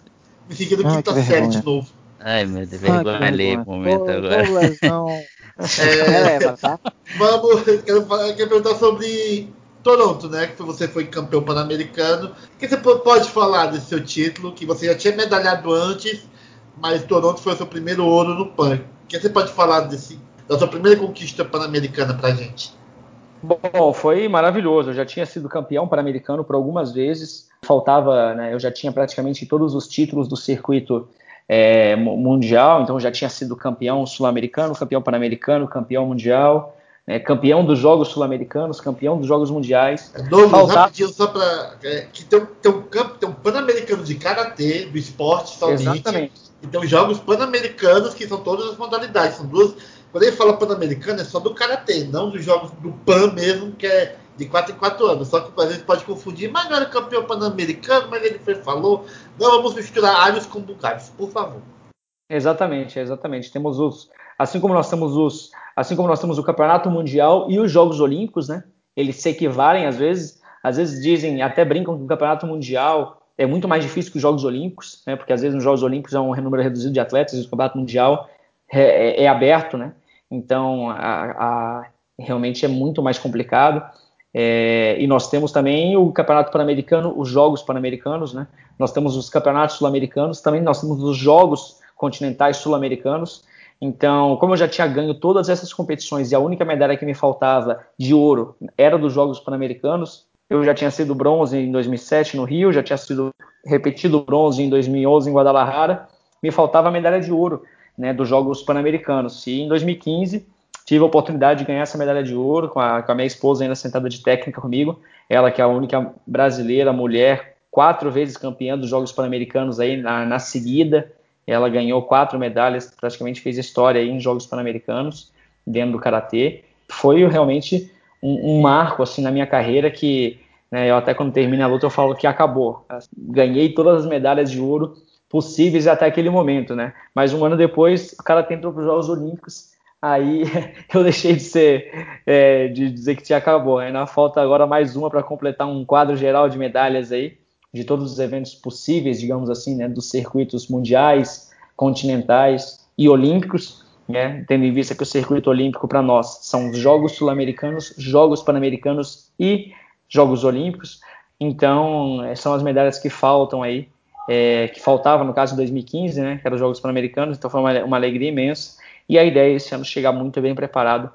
Me fica no quinta série de novo. Ai, meu Deus, vergonha ali o momento agora. É, *laughs* é, tá? Vamos, quero, quero perguntar sobre Toronto, né? Que você foi campeão pan-americano. O que você pode falar desse seu título? Que você já tinha medalhado antes, mas Toronto foi o seu primeiro ouro no PAN. O que você pode falar desse, da sua primeira conquista pan-americana pra gente? Bom, foi maravilhoso. Eu já tinha sido campeão pan-americano por algumas vezes. Faltava, né? Eu já tinha praticamente todos os títulos do circuito é, mundial, então já tinha sido campeão sul-americano, campeão pan-americano, campeão mundial, é, campeão dos Jogos Sul-Americanos, campeão dos Jogos Mundiais. Novo, Faltar... rapidinho, só para. É, que tem, tem um, tem um pan-americano de karatê, do esporte somente. Exatamente. E tem os Jogos Pan-Americanos, que são todas as modalidades. São duas. Quando ele fala pan-americano, é só do karatê, não dos Jogos do Pan mesmo, que é de 4 em 4 anos. Só que às vezes pode confundir, mas não era campeão pan-americano, mas ele falou. Não vamos misturar alhos com bugalhos, por favor. Exatamente, exatamente. Temos os, assim como nós temos os, assim como nós temos o Campeonato Mundial e os Jogos Olímpicos, né? Eles se equivalem às vezes, às vezes dizem, até brincam que o Campeonato Mundial é muito mais difícil que os Jogos Olímpicos, né? Porque às vezes nos Jogos Olímpicos é um número reduzido de atletas e o Campeonato Mundial é, é, é aberto, né? Então, a, a, realmente é muito mais complicado. É, e nós temos também o Campeonato Pan-Americano, os Jogos Pan-Americanos, né? Nós temos os Campeonatos Sul-Americanos, também nós temos os Jogos Continentais Sul-Americanos. Então, como eu já tinha ganho todas essas competições e a única medalha que me faltava de ouro era dos Jogos Pan-Americanos, eu já tinha sido bronze em 2007 no Rio, já tinha sido repetido bronze em 2011 em Guadalajara, me faltava a medalha de ouro né, dos Jogos Pan-Americanos. E em 2015 tive a oportunidade de ganhar essa medalha de ouro com a, com a minha esposa ainda sentada de técnica comigo, ela que é a única brasileira mulher, quatro vezes campeã dos Jogos Pan-Americanos aí na, na, seguida, ela ganhou quatro medalhas, praticamente fez história aí em Jogos Pan-Americanos dentro do karatê. Foi realmente um, um, marco assim na minha carreira que né, eu até quando termina a luta eu falo que acabou. Ganhei todas as medalhas de ouro possíveis até aquele momento, né? Mas um ano depois o cara entrou para os Jogos Olímpicos aí *laughs* eu deixei de ser é, de dizer que tinha acabou. Ainda falta agora mais uma para completar um quadro geral de medalhas aí de todos os eventos possíveis, digamos assim, né, dos circuitos mundiais, continentais e olímpicos, né, tendo em vista que o circuito olímpico para nós são os Jogos Sul-Americanos, Jogos Pan-Americanos e Jogos Olímpicos. Então, é, são as medalhas que faltam aí, é, que faltavam no caso de 2015, né, que eram os Jogos Pan-Americanos, então foi uma, uma alegria imensa e a ideia é esse ano chegar muito bem preparado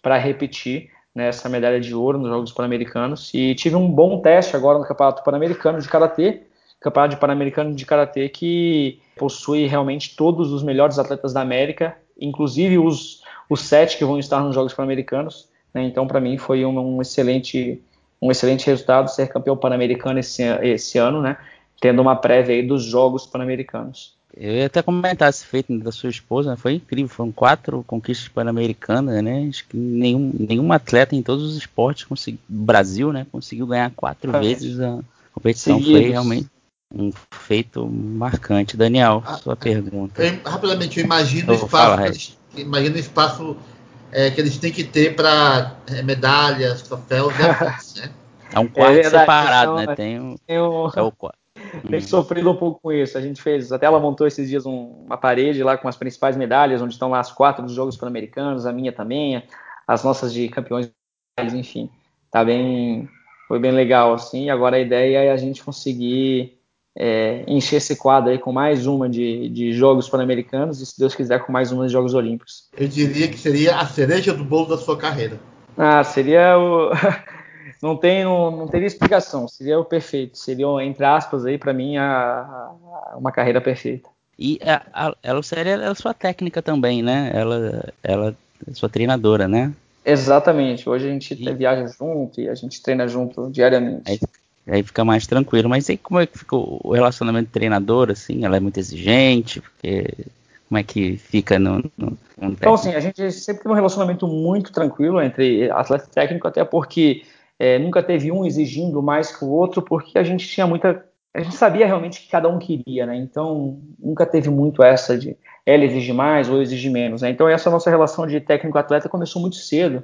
para repetir né, essa medalha de ouro nos Jogos Pan-Americanos. E tive um bom teste agora no Campeonato Pan-Americano de Karatê, Campeonato Pan-Americano de Karatê que possui realmente todos os melhores atletas da América, inclusive os, os sete que vão estar nos Jogos Pan-Americanos. Né, então, para mim, foi um, um, excelente um excelente resultado ser campeão pan-americano esse, esse ano, né, tendo uma prévia aí dos Jogos Pan-Americanos. Eu ia até comentar esse feito da sua esposa, né? foi incrível, foram quatro conquistas pan-americanas, né? Acho que nenhum, nenhum atleta em todos os esportes conseguiu, Brasil, né, conseguiu ganhar quatro é. vezes a competição. Seguidos. Foi realmente um feito marcante. Daniel, ah, sua pergunta. Eu, rapidamente, eu imagino o espaço, eles, imagino o espaço é, que eles têm que ter para é, medalhas, troféus, né? *laughs* É um quarto é separado, então, né? Tem, um, tem um... É o quarto tem sofrido um pouco com isso. A gente fez, até ela montou esses dias um, uma parede lá com as principais medalhas, onde estão lá as quatro dos Jogos Pan-Americanos, a minha também, as nossas de campeões, enfim. Tá bem, foi bem legal assim. Agora a ideia é a gente conseguir é, encher esse quadro aí com mais uma de, de Jogos Pan-Americanos e, se Deus quiser, com mais uma de Jogos Olímpicos. Eu diria que seria a cereja do bolo da sua carreira. Ah, seria o. não, tem, não, não teria explicação, seria o perfeito. Seria, entre aspas, aí, para mim, a, a, uma carreira perfeita. E a, a, Lucélia é sua técnica também, né? Ela, ela é sua treinadora, né? Exatamente. Hoje a gente e... viaja junto e a gente treina junto diariamente. Aí, aí, fica mais tranquilo. Mas aí como é que fica o relacionamento treinador, assim? Ela é muito exigente? Porque como é que fica no, no, no Então, assim, a gente sempre teve um relacionamento muito tranquilo entre atleta e técnico, até porque é, nunca teve um exigindo mais que o outro, porque a gente tinha muita a gente sabia realmente que cada um queria, né? Então nunca teve muito essa de ela exige mais ou exige menos, né? Então essa nossa relação de técnico-atleta começou muito cedo,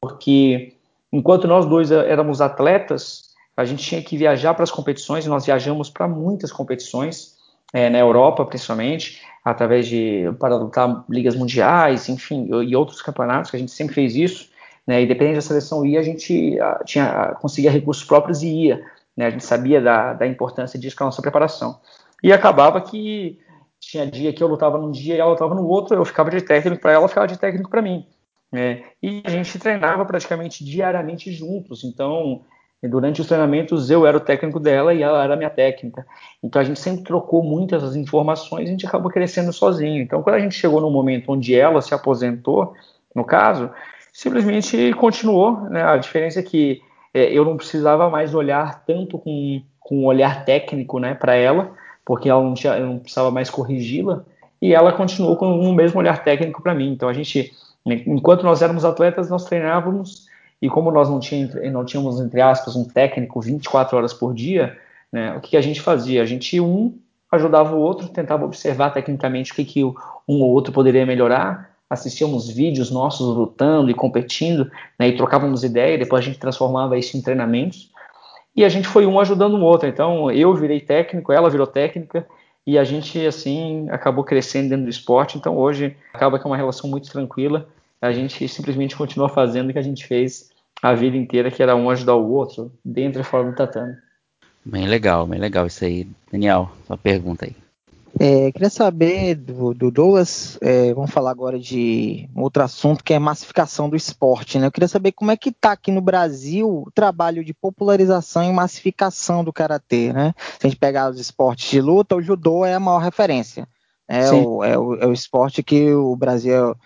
porque enquanto nós dois éramos atletas, a gente tinha que viajar para as competições, e nós viajamos para muitas competições, é, na Europa principalmente, através de para lutar ligas mundiais, enfim, e outros campeonatos que a gente sempre fez isso, né? Dependendo da seleção ia, a gente tinha conseguia recursos próprios e ia. Né? A gente sabia da, da importância disso para a nossa preparação. E acabava que tinha dia que eu lutava num dia e ela lutava no outro, eu ficava de técnico para ela, ficava de técnico para mim. Né? E a gente treinava praticamente diariamente juntos. Então, durante os treinamentos, eu era o técnico dela e ela era a minha técnica. Então, a gente sempre trocou muitas as informações e a gente acabou crescendo sozinho. Então, quando a gente chegou no momento onde ela se aposentou, no caso, simplesmente continuou. Né? A diferença é que é, eu não precisava mais olhar tanto com, com um olhar técnico né, para ela, porque ela não tinha, eu não precisava mais corrigi-la, e ela continuou com o mesmo olhar técnico para mim. Então a gente, enquanto nós éramos atletas, nós treinávamos, e como nós não, tinha, não tínhamos, entre aspas, um técnico 24 horas por dia, né, o que a gente fazia? A gente, um, ajudava o outro, tentava observar tecnicamente o que, que um ou outro poderia melhorar, assistíamos vídeos nossos lutando e competindo, né, e trocávamos ideia, depois a gente transformava isso em treinamentos, e a gente foi um ajudando o outro. Então, eu virei técnico, ela virou técnica, e a gente, assim, acabou crescendo dentro do esporte. Então, hoje, acaba que é uma relação muito tranquila. A gente simplesmente continua fazendo o que a gente fez a vida inteira, que era um ajudar o outro, dentro e fora do tatame. Bem legal, bem legal isso aí. Daniel, sua pergunta aí. É, queria saber do, do Douglas, é, vamos falar agora de outro assunto que é massificação do esporte. Né? Eu queria saber como é que está aqui no Brasil o trabalho de popularização e massificação do Karatê. Né? Se a gente pegar os esportes de luta, o judô é a maior referência. É o, é, o, é o esporte que o Brasil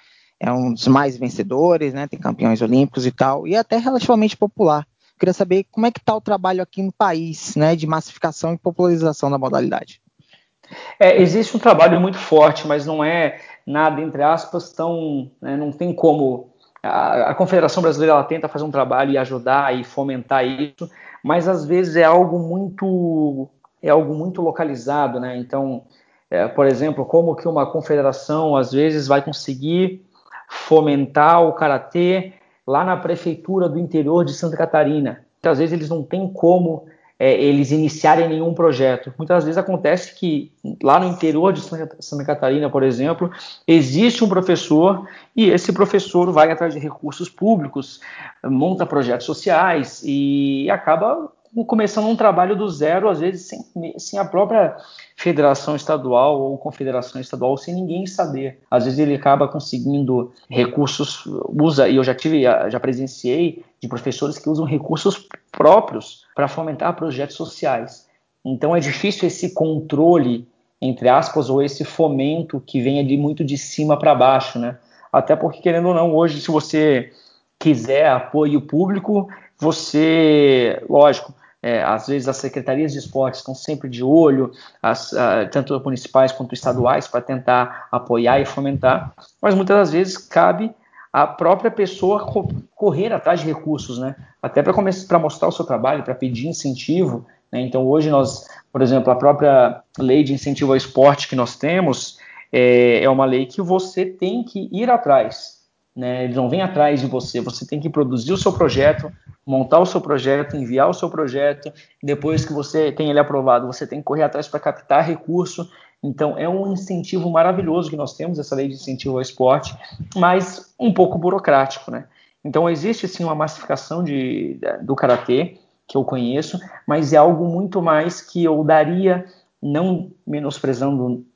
é um dos mais vencedores, né? tem campeões olímpicos e tal, e até relativamente popular. Eu queria saber como é que está o trabalho aqui no país né, de massificação e popularização da modalidade. É, existe um trabalho muito forte, mas não é nada, entre aspas, tão. Né, não tem como. A, a, Confederação Brasileira ela tenta fazer um trabalho e ajudar e fomentar isso, mas às vezes é algo muito. É algo muito localizado, né? Então, é, por exemplo, como que uma confederação às vezes vai conseguir fomentar o karatê lá na prefeitura do interior de Santa Catarina. Às vezes eles não têm como é, eles iniciarem nenhum projeto. Muitas vezes acontece que lá no interior de Santa Catarina, por exemplo, existe um professor e esse professor vai atrás de recursos públicos, monta projetos sociais e acaba começando um trabalho do zero, às vezes sem, sem a própria federação estadual ou confederação estadual, sem ninguém saber. Às vezes ele acaba conseguindo recursos, usa, e eu já tive, já presenciei de professores que usam recursos próprios para fomentar projetos sociais. Então é difícil esse controle, entre aspas, ou esse fomento que venha de muito de cima para baixo, né? Até porque, querendo ou não, hoje, se você quiser apoio público, você, lógico, é, às vezes as secretarias de esportes estão sempre de olho, as, tanto municipais quanto estaduais, para tentar apoiar e fomentar, mas muitas das vezes cabe a própria pessoa correr atrás de recursos, né? Até para mostrar o seu trabalho, para pedir incentivo. Né? Então hoje nós, por exemplo, a própria lei de incentivo ao esporte que nós temos é, é uma lei que você tem que ir atrás né? Eles não vêm atrás de você, você tem que produzir o seu projeto, montar o seu projeto, enviar o seu projeto, depois que você tem ele aprovado, você tem que correr atrás para captar recurso. Então é um incentivo maravilhoso que nós temos, essa lei de incentivo ao esporte, mas um pouco burocrático, né? Então existe sim uma massificação de, do karatê, que eu conheço, mas é algo muito mais que eu daria, não menosprezando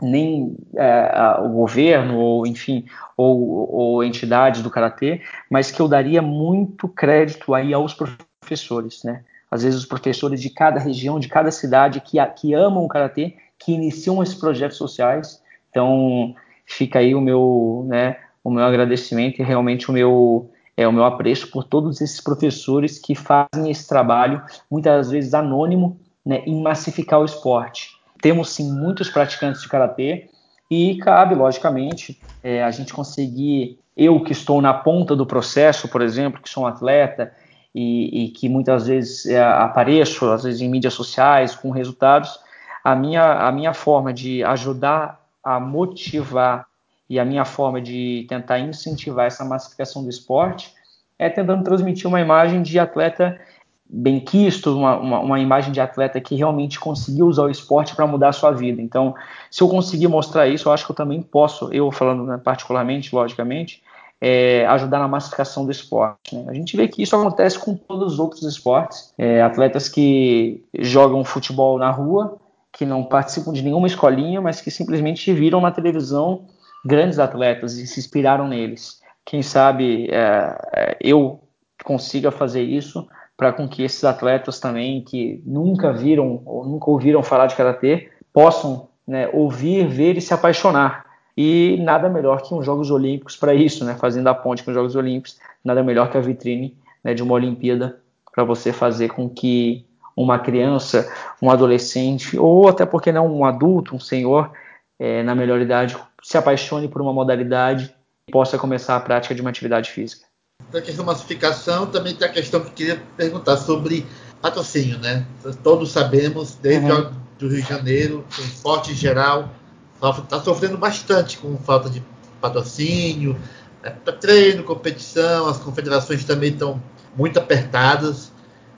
nem é, o governo ou enfim ou, ou entidades do karatê, mas que eu daria muito crédito aí aos professores, né? Às vezes os professores de cada região, de cada cidade que, que amam o karatê, que iniciam esses projetos sociais. Então fica aí o meu, né, o meu agradecimento e realmente o meu é o meu apreço por todos esses professores que fazem esse trabalho, muitas vezes anônimo, né, em massificar o esporte. Temos sim muitos praticantes de karatê e cabe, logicamente, é, a gente conseguir, eu que estou na ponta do processo, por exemplo, que sou um atleta e, e que muitas vezes é, apareço, às vezes em mídias sociais, com resultados, a minha, a minha forma de ajudar a motivar e a minha forma de tentar incentivar essa massificação do esporte é tentando transmitir uma imagem de atleta bem quisto, uma, uma, uma, imagem de atleta que realmente conseguiu usar o esporte para mudar a sua vida. Então, se eu conseguir mostrar isso, eu acho que eu também posso, eu falando né, particularmente, logicamente, é, ajudar na massificação do esporte. Né? A gente vê que isso acontece com todos os outros esportes. É, atletas que jogam futebol na rua, que não participam de nenhuma escolinha, mas que simplesmente viram na televisão grandes atletas e se inspiraram neles. Quem sabe é, é eu consiga fazer isso para com que esses atletas também que nunca viram ou nunca ouviram falar de karatê possam né, ouvir, ver e se apaixonar. E nada melhor que os Jogos Olímpicos para isso, né, fazendo a ponte com os Jogos Olímpicos, nada melhor que a vitrine né, de uma Olimpíada para você fazer com que uma criança, um adolescente ou até porque não um adulto, um senhor é, na melhor idade se apaixone por uma modalidade e possa começar a prática de uma atividade física da questão da massificação, também tem a questão que eu queria perguntar sobre patrocínio, né? Todos sabemos, desde uhum. o Rio de Janeiro, o esporte em geral está sofrendo bastante com falta de patrocínio, né? treino, competição, as confederações também estão muito apertadas.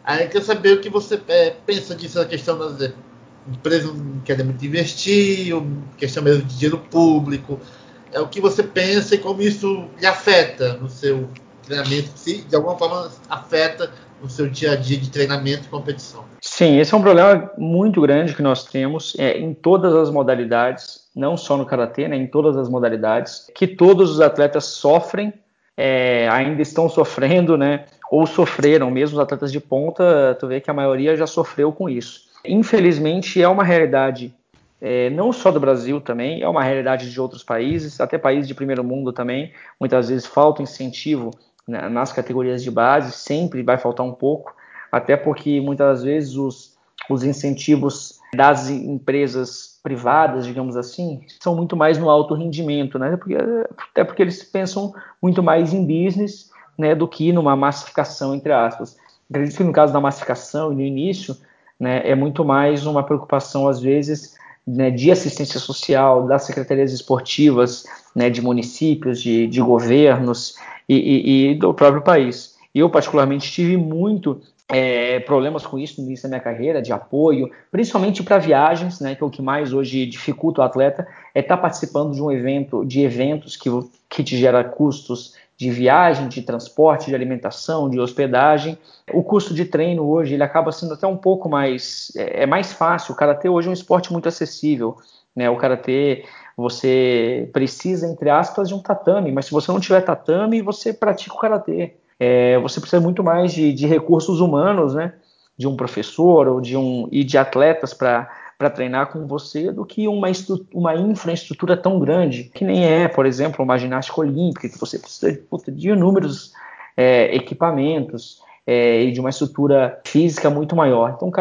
Aí eu quero saber o que você é, pensa disso, a questão das é, empresas não querem muito investir, questão mesmo de dinheiro público. É o que você pensa e como isso lhe afeta no seu treinamento se de alguma forma afeta o seu dia a dia de treinamento e competição. Sim, esse é um problema muito grande que nós temos é, em todas as modalidades, não só no karatê, né, em todas as modalidades, que todos os atletas sofrem, é, ainda estão sofrendo, né, ou sofreram, mesmo os atletas de ponta, tu vê que a maioria já sofreu com isso. Infelizmente, é uma realidade é, não só do Brasil também, é uma realidade de outros países, até países de primeiro mundo também. Muitas vezes falta incentivo nas categorias de base, sempre vai faltar um pouco, até porque muitas vezes os, os incentivos das empresas privadas, digamos assim, são muito mais no alto rendimento, né? Porque, até porque eles pensam muito mais em business né, do que numa massificação, entre aspas. Acredito que no caso da massificação e no início, né, é muito mais uma preocupação, às vezes, né, de assistência social, das secretarias esportivas né, de municípios, de, de governos, e, e, e do próprio país. Eu, particularmente, tive muito é, problemas com isso no início da minha carreira, de apoio, principalmente para viagens, né, que é o que mais hoje dificulta o atleta, é estar tá participando de um evento, de eventos que, que te gera custos de viagem, de transporte, de alimentação, de hospedagem. O custo de treino hoje ele acaba sendo até um pouco mais é, é mais fácil. O karatê hoje é um esporte muito acessível, né? O karatê você precisa, entre aspas, de um tatame, mas se você não tiver tatame, você pratica o karatê. É, você precisa muito mais de, de, recursos humanos, né? De um professor ou de um e de atletas para para treinar com você do que uma, uma infraestrutura tão grande, que nem é, por exemplo, uma ginástica olímpica, que você precisa de, inúmeros é, equipamentos é, e de uma estrutura física muito maior. Então, o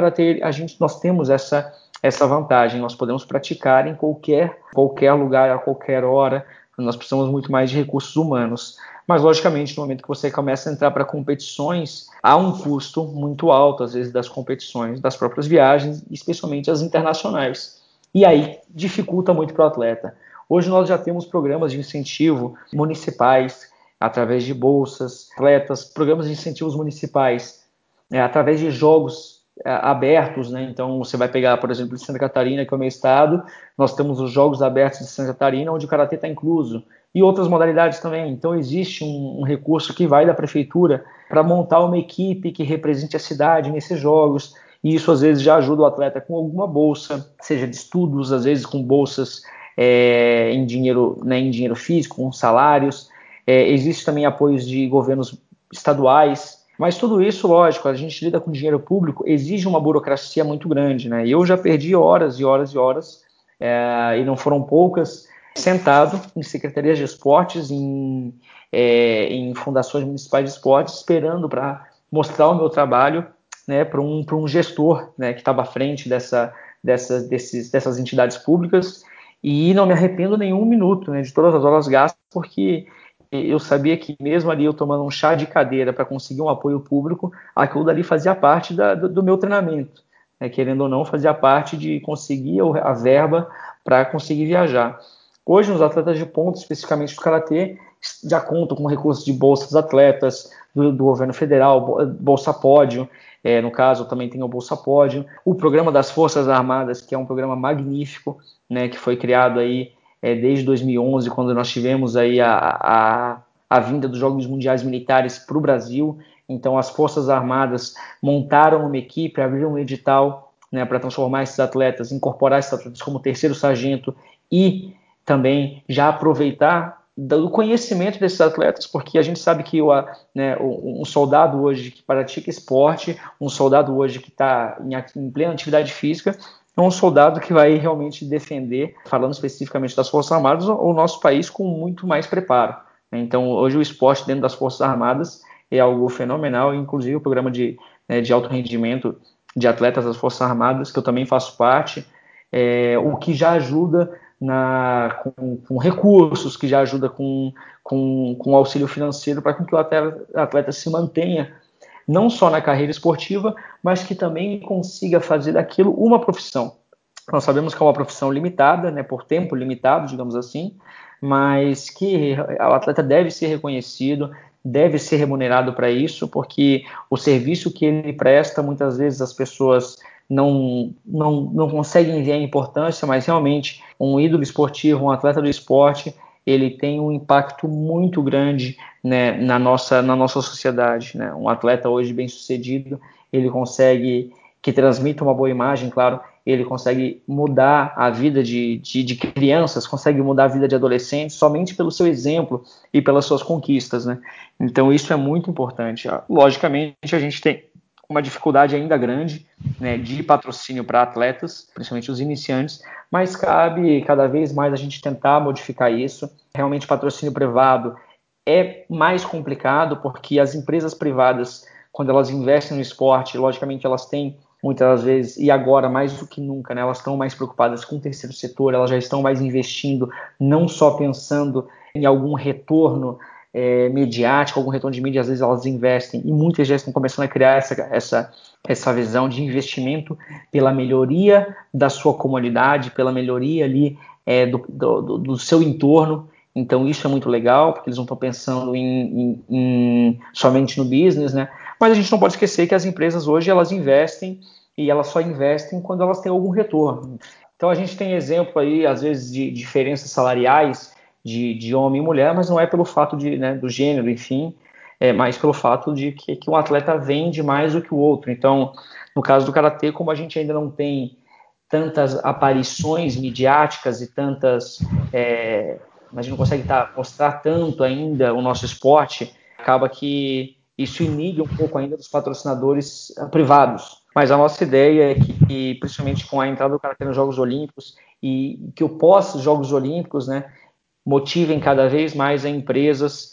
a gente, nós temos essa essa vantagem. Nós podemos praticar em qualquer, qualquer lugar, a qualquer hora. Nós precisamos muito mais de recursos humanos. Mas, logicamente, no momento que você começa a entrar para competições, há um custo muito alto, às vezes, das competições, das próprias viagens, especialmente as internacionais. E aí dificulta muito para o atleta. Hoje nós já temos programas de incentivo municipais, através de bolsas, atletas, programas de incentivos municipais, é, através de jogos abertos, né? Então você vai pegar, por exemplo, Santa Catarina, que é o meu estado, nós temos os Jogos Abertos de Santa Catarina, onde o karatê está incluso e outras modalidades também. Então existe um, um recurso que vai da prefeitura para montar uma equipe que represente a cidade nesses jogos. E isso às vezes já ajuda o atleta com alguma bolsa, seja de estudos, às vezes com bolsas é, em dinheiro, né, em dinheiro físico, com salários. É, existe também apoios de governos estaduais mas tudo isso, lógico, a gente lida com dinheiro público, exige uma burocracia muito grande, né? Eu já perdi horas e horas e horas, é, e não foram poucas, sentado em secretarias de esportes, em, é, em fundações municipais de esportes, esperando para mostrar o meu trabalho né, para um, um gestor né, que estava à frente dessa, dessa, desses, dessas entidades públicas. E não me arrependo nenhum minuto né, de todas as horas gastas, porque eu sabia que mesmo ali eu tomando um chá de cadeira para conseguir um apoio público, aquilo dali fazia parte da, do, do, meu treinamento. Né? Querendo ou não, fazia parte de conseguir a verba para conseguir viajar. Hoje, os atletas de ponta, especificamente do Karatê, já contam com recursos de bolsas atletas do, do governo federal, Bolsa Pódio, é, no caso também tem o Bolsa Pódio, o programa das Forças Armadas, que é um programa magnífico, né, que foi criado aí é, desde 2011, quando nós tivemos aí a, a, a vinda dos Jogos Mundiais Militares para o Brasil. Então, as Forças Armadas montaram uma equipe, abriram um edital né, para transformar esses atletas, incorporar esses atletas como terceiro sargento e também já aproveitar do conhecimento desses atletas, porque a gente sabe que o, né, um soldado hoje que pratica esporte, um soldado hoje que está em, em plena atividade física, é um soldado que vai realmente defender, falando especificamente das Forças Armadas, o nosso país com muito mais preparo. Então, hoje o esporte dentro das Forças Armadas é algo fenomenal, inclusive o programa de, né, de alto rendimento de atletas das Forças Armadas, que eu também faço parte, é, o que já ajuda na, com, com, recursos, que já ajuda com, com, com auxílio financeiro para que o atleta, atleta se mantenha não só na carreira esportiva, mas que também consiga fazer daquilo uma profissão. Nós sabemos que é uma profissão limitada, né, por tempo limitado, digamos assim, mas que o atleta deve ser reconhecido, deve ser remunerado para isso, porque o serviço que ele presta, muitas vezes as pessoas não, não, não conseguem ver a importância, mas realmente um ídolo esportivo, um atleta do esporte, ele tem um impacto muito grande né, na, nossa, na nossa sociedade. Né? Um atleta hoje bem sucedido, ele consegue que transmita uma boa imagem, claro, ele consegue mudar a vida de, de, de, crianças, consegue mudar a vida de adolescentes somente pelo seu exemplo e pelas suas conquistas, né? Então isso é muito importante. Logicamente a gente tem uma dificuldade ainda grande né, de patrocínio para atletas, principalmente os iniciantes, mas cabe cada vez mais a gente tentar modificar isso. Realmente, patrocínio privado é mais complicado porque as empresas privadas, quando elas investem no esporte, logicamente elas têm muitas vezes, e agora mais do que nunca, né, elas estão mais preocupadas com o terceiro setor, elas já estão mais investindo, não só pensando em algum retorno é, mediática, algum retorno de mídia, às vezes elas investem, e muitas já estão começando a criar essa, essa, essa visão de investimento pela melhoria da sua comunidade, pela melhoria ali é, do, do, do, seu entorno. Então isso é muito legal, porque eles não estão pensando em, em, em, somente no business, né? Mas a gente não pode esquecer que as empresas hoje elas investem e elas só investem quando elas têm algum retorno. Então a gente tem exemplo aí, às vezes, de diferenças salariais de, de homem e mulher, mas não é pelo fato de, né, do gênero, enfim, é mais pelo fato de que, que um atleta vende mais do que o outro. Então, no caso do karatê, como a gente ainda não tem tantas aparições midiáticas e tantas, é, a gente não consegue tá, mostrar tanto ainda o nosso esporte, acaba que isso inibe um pouco ainda dos patrocinadores uh, privados. Mas a nossa ideia é que, principalmente com a entrada do karatê nos Jogos Olímpicos e que o pós-Jogos Olímpicos, né, motivem cada vez mais a empresas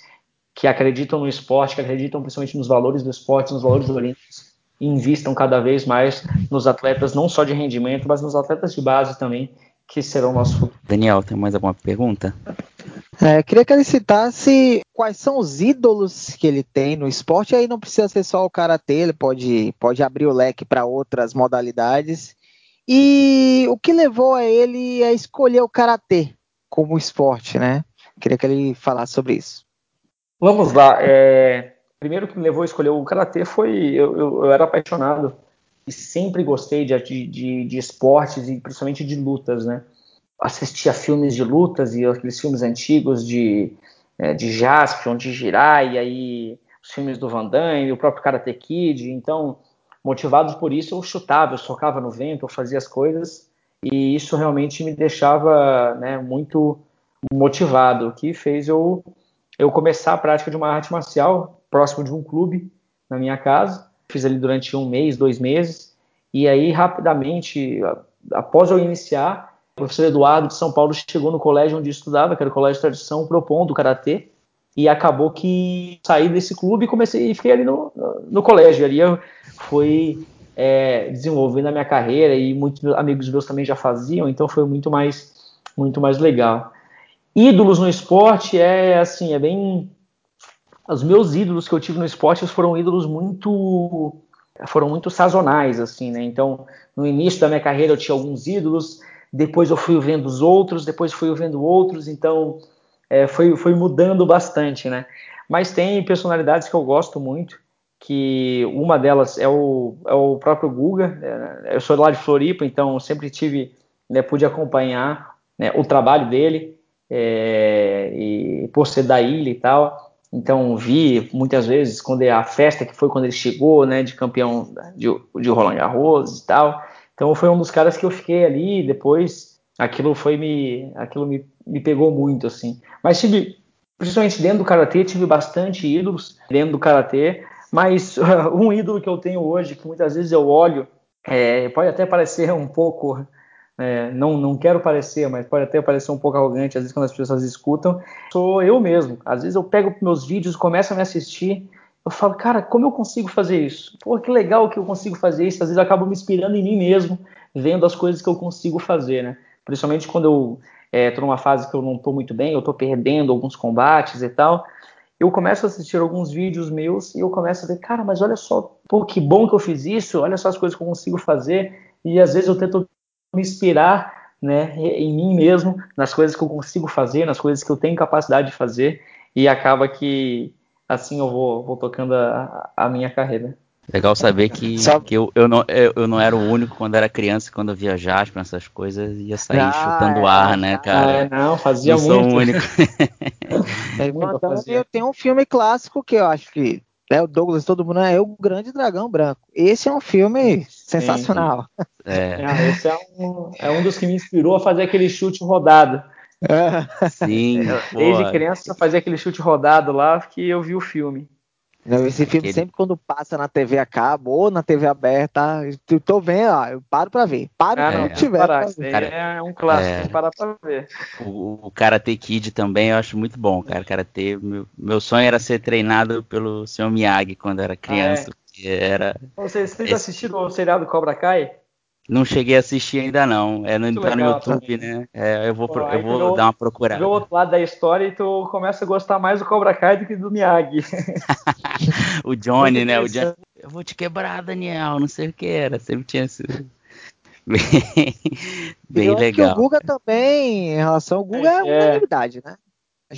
que acreditam no esporte, que acreditam principalmente nos valores do esporte, nos valores olímpicos, e invistam cada vez mais nos atletas, não só de rendimento, mas nos atletas de base também, que serão o nosso futuro. Daniel, tem mais alguma pergunta? É, queria que ele citasse quais são os ídolos que ele tem no esporte. Aí não precisa ser só o karatê, ele pode, pode abrir o leque para outras modalidades. E o que levou a ele a escolher o karatê? Como esporte, né? Queria que ele falasse sobre isso. Vamos lá. É... Primeiro que me levou a escolher o karatê foi eu, eu, eu, era apaixonado e sempre gostei de, de, de esportes e principalmente de lutas, né? Assistia filmes de lutas e aqueles filmes antigos de, é, de Jaspion, de Jirai, e aí os filmes do Van Damme, o próprio Karate Kid. Então, motivados por isso, eu chutava, eu socava no vento, eu fazia as coisas e isso realmente me deixava né, muito motivado, o que fez eu, eu começar a prática de uma arte marcial próximo de um clube na minha casa. Fiz ali durante um mês, dois meses, e aí rapidamente, após eu iniciar, o professor Eduardo de São Paulo chegou no colégio onde eu estudava, que era o Colégio de Tradição, propondo Karatê, e acabou que saí desse clube e comecei e fiquei ali no, no colégio. Ali eu fui é, desenvolvendo a minha carreira e muitos amigos meus também já faziam, então foi muito mais muito mais legal. Ídolos no esporte é assim, é bem os meus ídolos que eu tive no esporte foram ídolos muito foram muito sazonais assim, né? Então, no início da minha carreira eu tinha alguns ídolos, depois eu fui vendo os outros, depois fui vendo outros, então é, foi, foi mudando bastante, né? Mas tem personalidades que eu gosto muito, que uma delas é o, é o próprio Guga. É, eu sou lá de Floripa, então sempre tive, né, pude acompanhar né, o trabalho dele, é, e por ser da ilha e tal. Então vi muitas vezes quando é a festa que foi quando ele chegou, né, de campeão de, de Roland Garros e tal. Então foi um dos caras que eu fiquei ali. Depois aquilo foi me, aquilo me, me pegou muito assim. Mas tive, principalmente dentro do karatê, tive bastante ídolos dentro do karatê. Mas *laughs* um ídolo que eu tenho hoje, que muitas vezes eu olho, é, pode até parecer um pouco é, não, não quero parecer, mas pode até parecer um pouco arrogante, às vezes quando as pessoas escutam, sou eu mesmo. Às vezes eu pego meus vídeos, começo a me assistir, eu falo, cara, como eu consigo fazer isso? Pô, que legal que eu consigo fazer isso. Às vezes eu acabo me inspirando em mim mesmo, vendo as coisas que eu consigo fazer, né? Principalmente quando eu estou é, numa fase que eu não estou muito bem, eu estou perdendo alguns combates e tal. Eu começo a assistir alguns vídeos meus e eu começo a ver, cara, mas olha só, pô, que bom que eu fiz isso, olha só as coisas que eu consigo fazer. E às vezes eu tento me inspirar né, em mim mesmo, nas coisas que eu consigo fazer, nas coisas que eu tenho capacidade de fazer, e acaba que assim eu vou, vou tocando a, a minha carreira. Legal saber que, que eu, eu, não, eu, eu, não era o único quando era criança, quando eu viajasse para essas coisas, ia sair ah, chutando é, ar, né, cara? É, não, fazia não muito. Sou o único. *laughs* é, então, eu tenho um filme clássico que eu acho que é o Douglas, todo mundo é o Grande Dragão Branco. Esse é um filme sensacional. É. *laughs* é. esse é um, é um dos que me inspirou a fazer aquele chute rodado. Sim. Desde boa. criança fazia aquele chute rodado lá que eu vi o filme. Não, esse filme Aquele... sempre quando passa na TV a cabo ou na TV aberta, eu tô vendo, ó, eu paro pra ver. Paro ah, não, tiver. Parar, cara, é um clássico, é... parar pra ver. O, o Karate Kid também eu acho muito bom, cara. Karate, meu, meu sonho era ser treinado pelo Sr. Miyagi quando era criança. Ah, é? era... Vocês, vocês esse... assistiram o seriado Cobra Kai? Não cheguei a assistir ainda não. É no, tá no YouTube, né? É, eu vou, Pô, eu vou dar uma procurada. Do outro lado da história e tu começa a gostar mais do Cobra Kai do que do Miyagi. *laughs* o Johnny, né? O Johnny, eu vou te quebrar, Daniel. Não sei o que era. Sempre tinha esse... *laughs* bem, bem eu legal. Acho que o Guga também, em relação ao Guga, é, é unanimidade, né?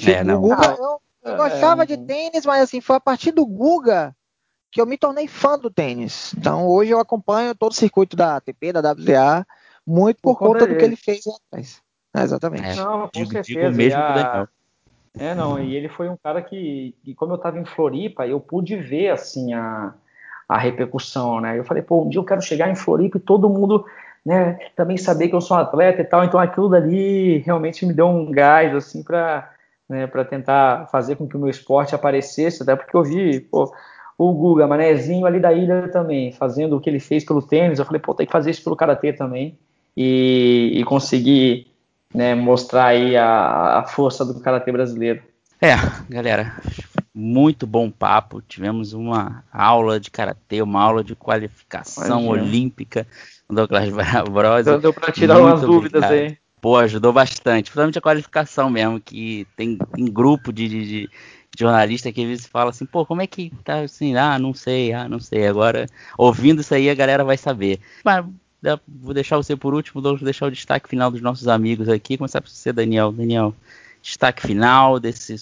É, não. O Guga, eu, eu é, gostava de tênis, mas assim, foi a partir do Guga que eu me tornei fã do tênis. Então hoje eu acompanho todo o circuito da ATP, da WTA, muito por, por conta do que ele fez lá atrás. É, exatamente. É, não, com digo, certeza. Digo mesmo a... É, não, e ele foi um cara que, e como eu estava em Floripa, eu pude ver, assim, a, a repercussão, né? Eu falei, pô, um dia eu quero chegar em Floripa e todo mundo, né, também saber que eu sou um atleta e tal, então aquilo dali realmente me deu um gás, assim, para né, para tentar fazer com que o meu esporte aparecesse, até porque eu vi, pô, o Guga, Manezinho ali da ilha também, fazendo o que ele fez pelo tênis. Eu falei, pô, tem que fazer isso pelo karatê também e, e conseguir né, mostrar aí a, a força do karatê brasileiro. É, galera, muito bom papo. Tivemos uma aula de karatê, uma aula de qualificação Imagina. olímpica do Douglas Bros. Então deu para tirar umas dúvidas aí. Pô, ajudou bastante, principalmente a qualificação mesmo, que tem, tem grupo de, de, jornalista que às vezes fala assim, pô, como é que tá assim? Ah, não sei, ah, não sei. Agora, ouvindo isso aí, a galera vai saber. Mas vou deixar você por último, vou deixar o destaque final dos nossos amigos aqui. Começar por você, Daniel. Daniel, destaque final desse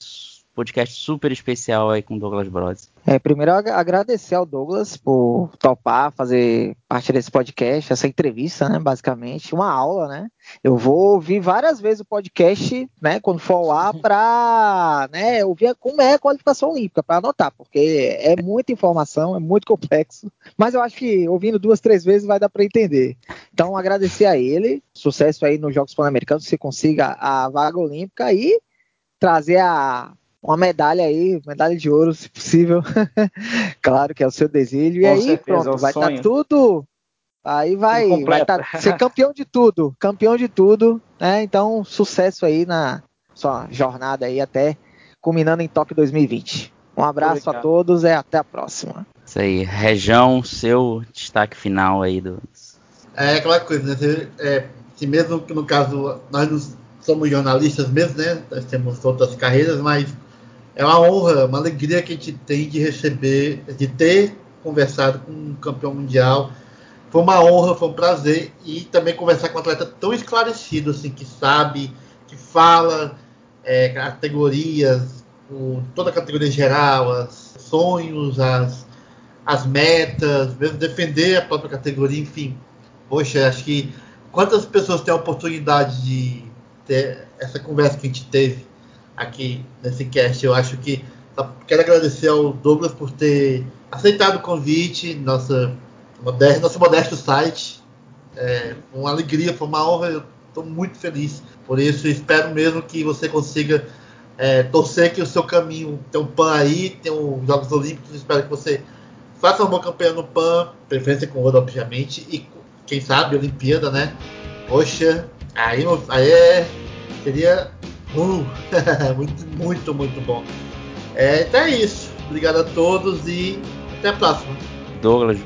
podcast super especial aí com o Douglas Bros. É, primeiro agradecer ao Douglas por topar fazer parte desse podcast, essa entrevista, né, basicamente, uma aula, né? Eu vou ouvir várias vezes o podcast, né, quando for ao ar, *laughs* para né, ouvir como é a qualificação olímpica, para anotar, porque é muita informação, é muito complexo, mas eu acho que ouvindo duas, três vezes vai dar para entender. Então, agradecer a ele, sucesso aí nos Jogos Pan-Americanos, se consiga a vaga olímpica e trazer a uma medalha aí, medalha de ouro, se possível. *laughs* claro que é o seu desejo. e aí, certeza, pronto, é vai estar tá tudo. Aí vai, vai tá, *laughs* ser campeão de tudo, campeão de tudo, né? Então, sucesso aí na sua jornada aí até culminando em Tóquio 2020. Um abraço a todos e até a próxima. Isso aí, Região, seu destaque final aí do. É aquela coisa, né? É, se mesmo que no caso nós não somos jornalistas mesmo, né? Nós temos outras carreiras, mas é uma honra, uma alegria que a gente tem de receber, de ter conversado com um campeão mundial. Foi uma honra, foi um prazer e também conversar com um atleta tão esclarecido, assim, que sabe, que fala é, categorias, o, toda a categoria geral, os sonhos, as, as metas, mesmo defender a própria categoria, enfim. Poxa, acho que quantas pessoas têm a oportunidade de ter essa conversa que a gente teve aqui nesse cast. Eu acho que quero agradecer ao Douglas por ter aceitado o convite, nossa modesto, nosso modesto site. É uma alegria, foi uma honra, eu estou muito feliz por isso. Espero mesmo que você consiga é, torcer que o seu caminho tem um PAN aí, tem os Jogos Olímpicos. Espero que você faça uma boa campanha no PAN, preferência com ouro, obviamente, e quem sabe Olimpíada, né? Poxa, aí, aí é, seria Uh, *laughs* muito, muito, muito bom. É, então é isso. Obrigado a todos e até a próxima. Douglas,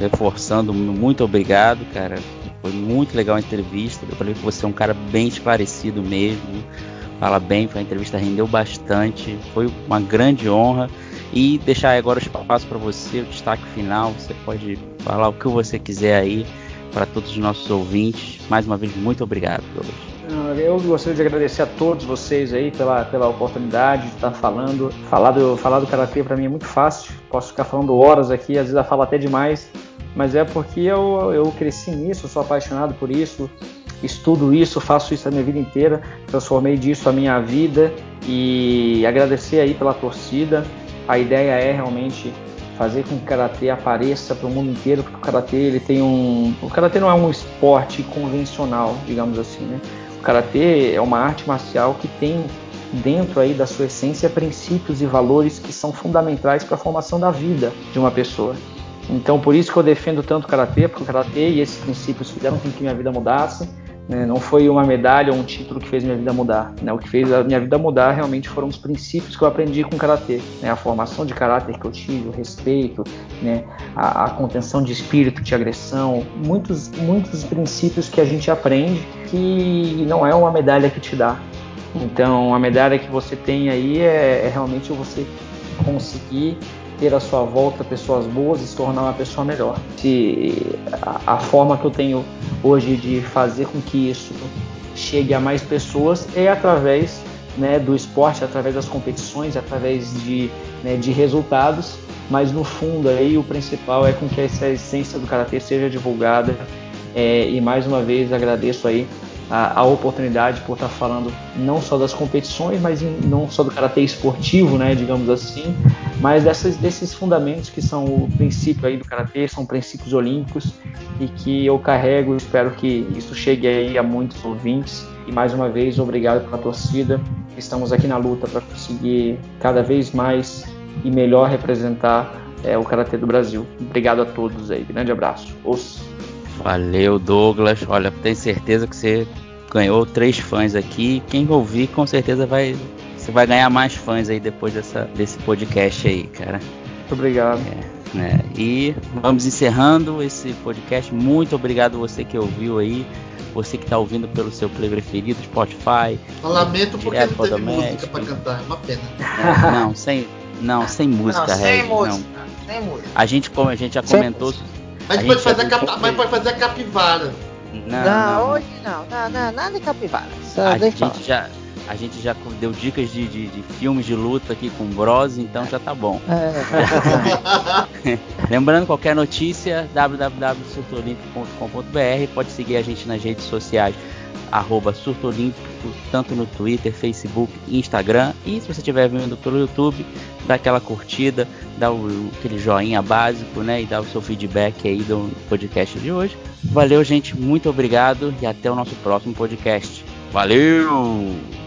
reforçando, muito obrigado, cara. Foi muito legal a entrevista. Eu falei que você é um cara bem esclarecido mesmo. Fala bem, uma entrevista rendeu bastante. Foi uma grande honra. E deixar agora o espaço para você, o destaque final. Você pode falar o que você quiser aí para todos os nossos ouvintes. Mais uma vez, muito obrigado, Douglas. Eu gostaria de agradecer a todos vocês aí pela, pela oportunidade de estar falando. Falar do, falar do Karatê para mim é muito fácil, posso ficar falando horas aqui, às vezes eu falo até demais, mas é porque eu, eu cresci nisso, sou apaixonado por isso, estudo isso, faço isso a minha vida inteira, transformei disso a minha vida e agradecer aí pela torcida. A ideia é realmente fazer com que o karatê apareça para o mundo inteiro, porque o karatê ele tem um, o karatê não é um esporte convencional, digamos assim, né? O karatê é uma arte marcial que tem dentro aí da sua essência princípios e valores que são fundamentais para a formação da vida de uma pessoa. Então, por isso que eu defendo tanto o karatê, porque o karatê e esses princípios fizeram com que minha vida mudasse. Né? Não foi uma medalha ou um título que fez minha vida mudar. Né? O que fez a minha vida mudar realmente foram os princípios que eu aprendi com o karatê, né? a formação de caráter que eu tive, o respeito, né? a, a contenção de espírito, de agressão, muitos, muitos princípios que a gente aprende que não é uma medalha que te dá. Então, a medalha que você tem aí é, é realmente você conseguir ter à sua volta pessoas boas e se tornar uma pessoa melhor. Se a, a, forma que eu tenho hoje de fazer com que isso chegue a mais pessoas é através né, do esporte, através das competições, através de, né, de resultados, mas no fundo aí o principal é com que essa essência do karatê seja divulgada é, e mais uma vez agradeço aí a, a, oportunidade por estar falando não só das competições, mas em, não só do karatê esportivo, né, digamos assim, mas dessas, desses fundamentos que são o princípio aí do karatê, são princípios olímpicos e que eu carrego. Espero que isso chegue aí a muitos ouvintes. E mais uma vez, obrigado pela torcida. Estamos aqui na luta para conseguir cada vez mais e melhor representar é, o karatê do Brasil. Obrigado a todos aí. Grande abraço. Os... Valeu, Douglas. Olha, tenho certeza que você ganhou três fãs aqui. Quem ouvir, com certeza vai. Você vai ganhar mais fãs aí depois dessa, desse podcast aí, cara. Muito obrigado. É, né? E vamos encerrando esse podcast. Muito obrigado você que ouviu aí. Você que está ouvindo pelo seu play preferido, Spotify. Eu lamento porque não teve música para cantar, é uma pena. É, não, sem, não, sem música, não, sem música, não. Sem música. A gente, como a gente já comentou, a gente, pode fazer, a cap... mas pode fazer a capivara. Não, não, não, hoje não, não, não nada de capivara. Só a gente falar. já A gente já deu dicas de, de, de filmes de luta aqui com Bros, então já tá bom. É. *laughs* Lembrando, qualquer notícia, www.surtoolímpico.com.br. Pode seguir a gente nas redes sociais arroba Surto Olímpico, tanto no Twitter, Facebook e Instagram. E se você estiver vendo pelo YouTube, dá aquela curtida, dá o, aquele joinha básico, né? E dá o seu feedback aí do podcast de hoje. Valeu, gente, muito obrigado e até o nosso próximo podcast. Valeu!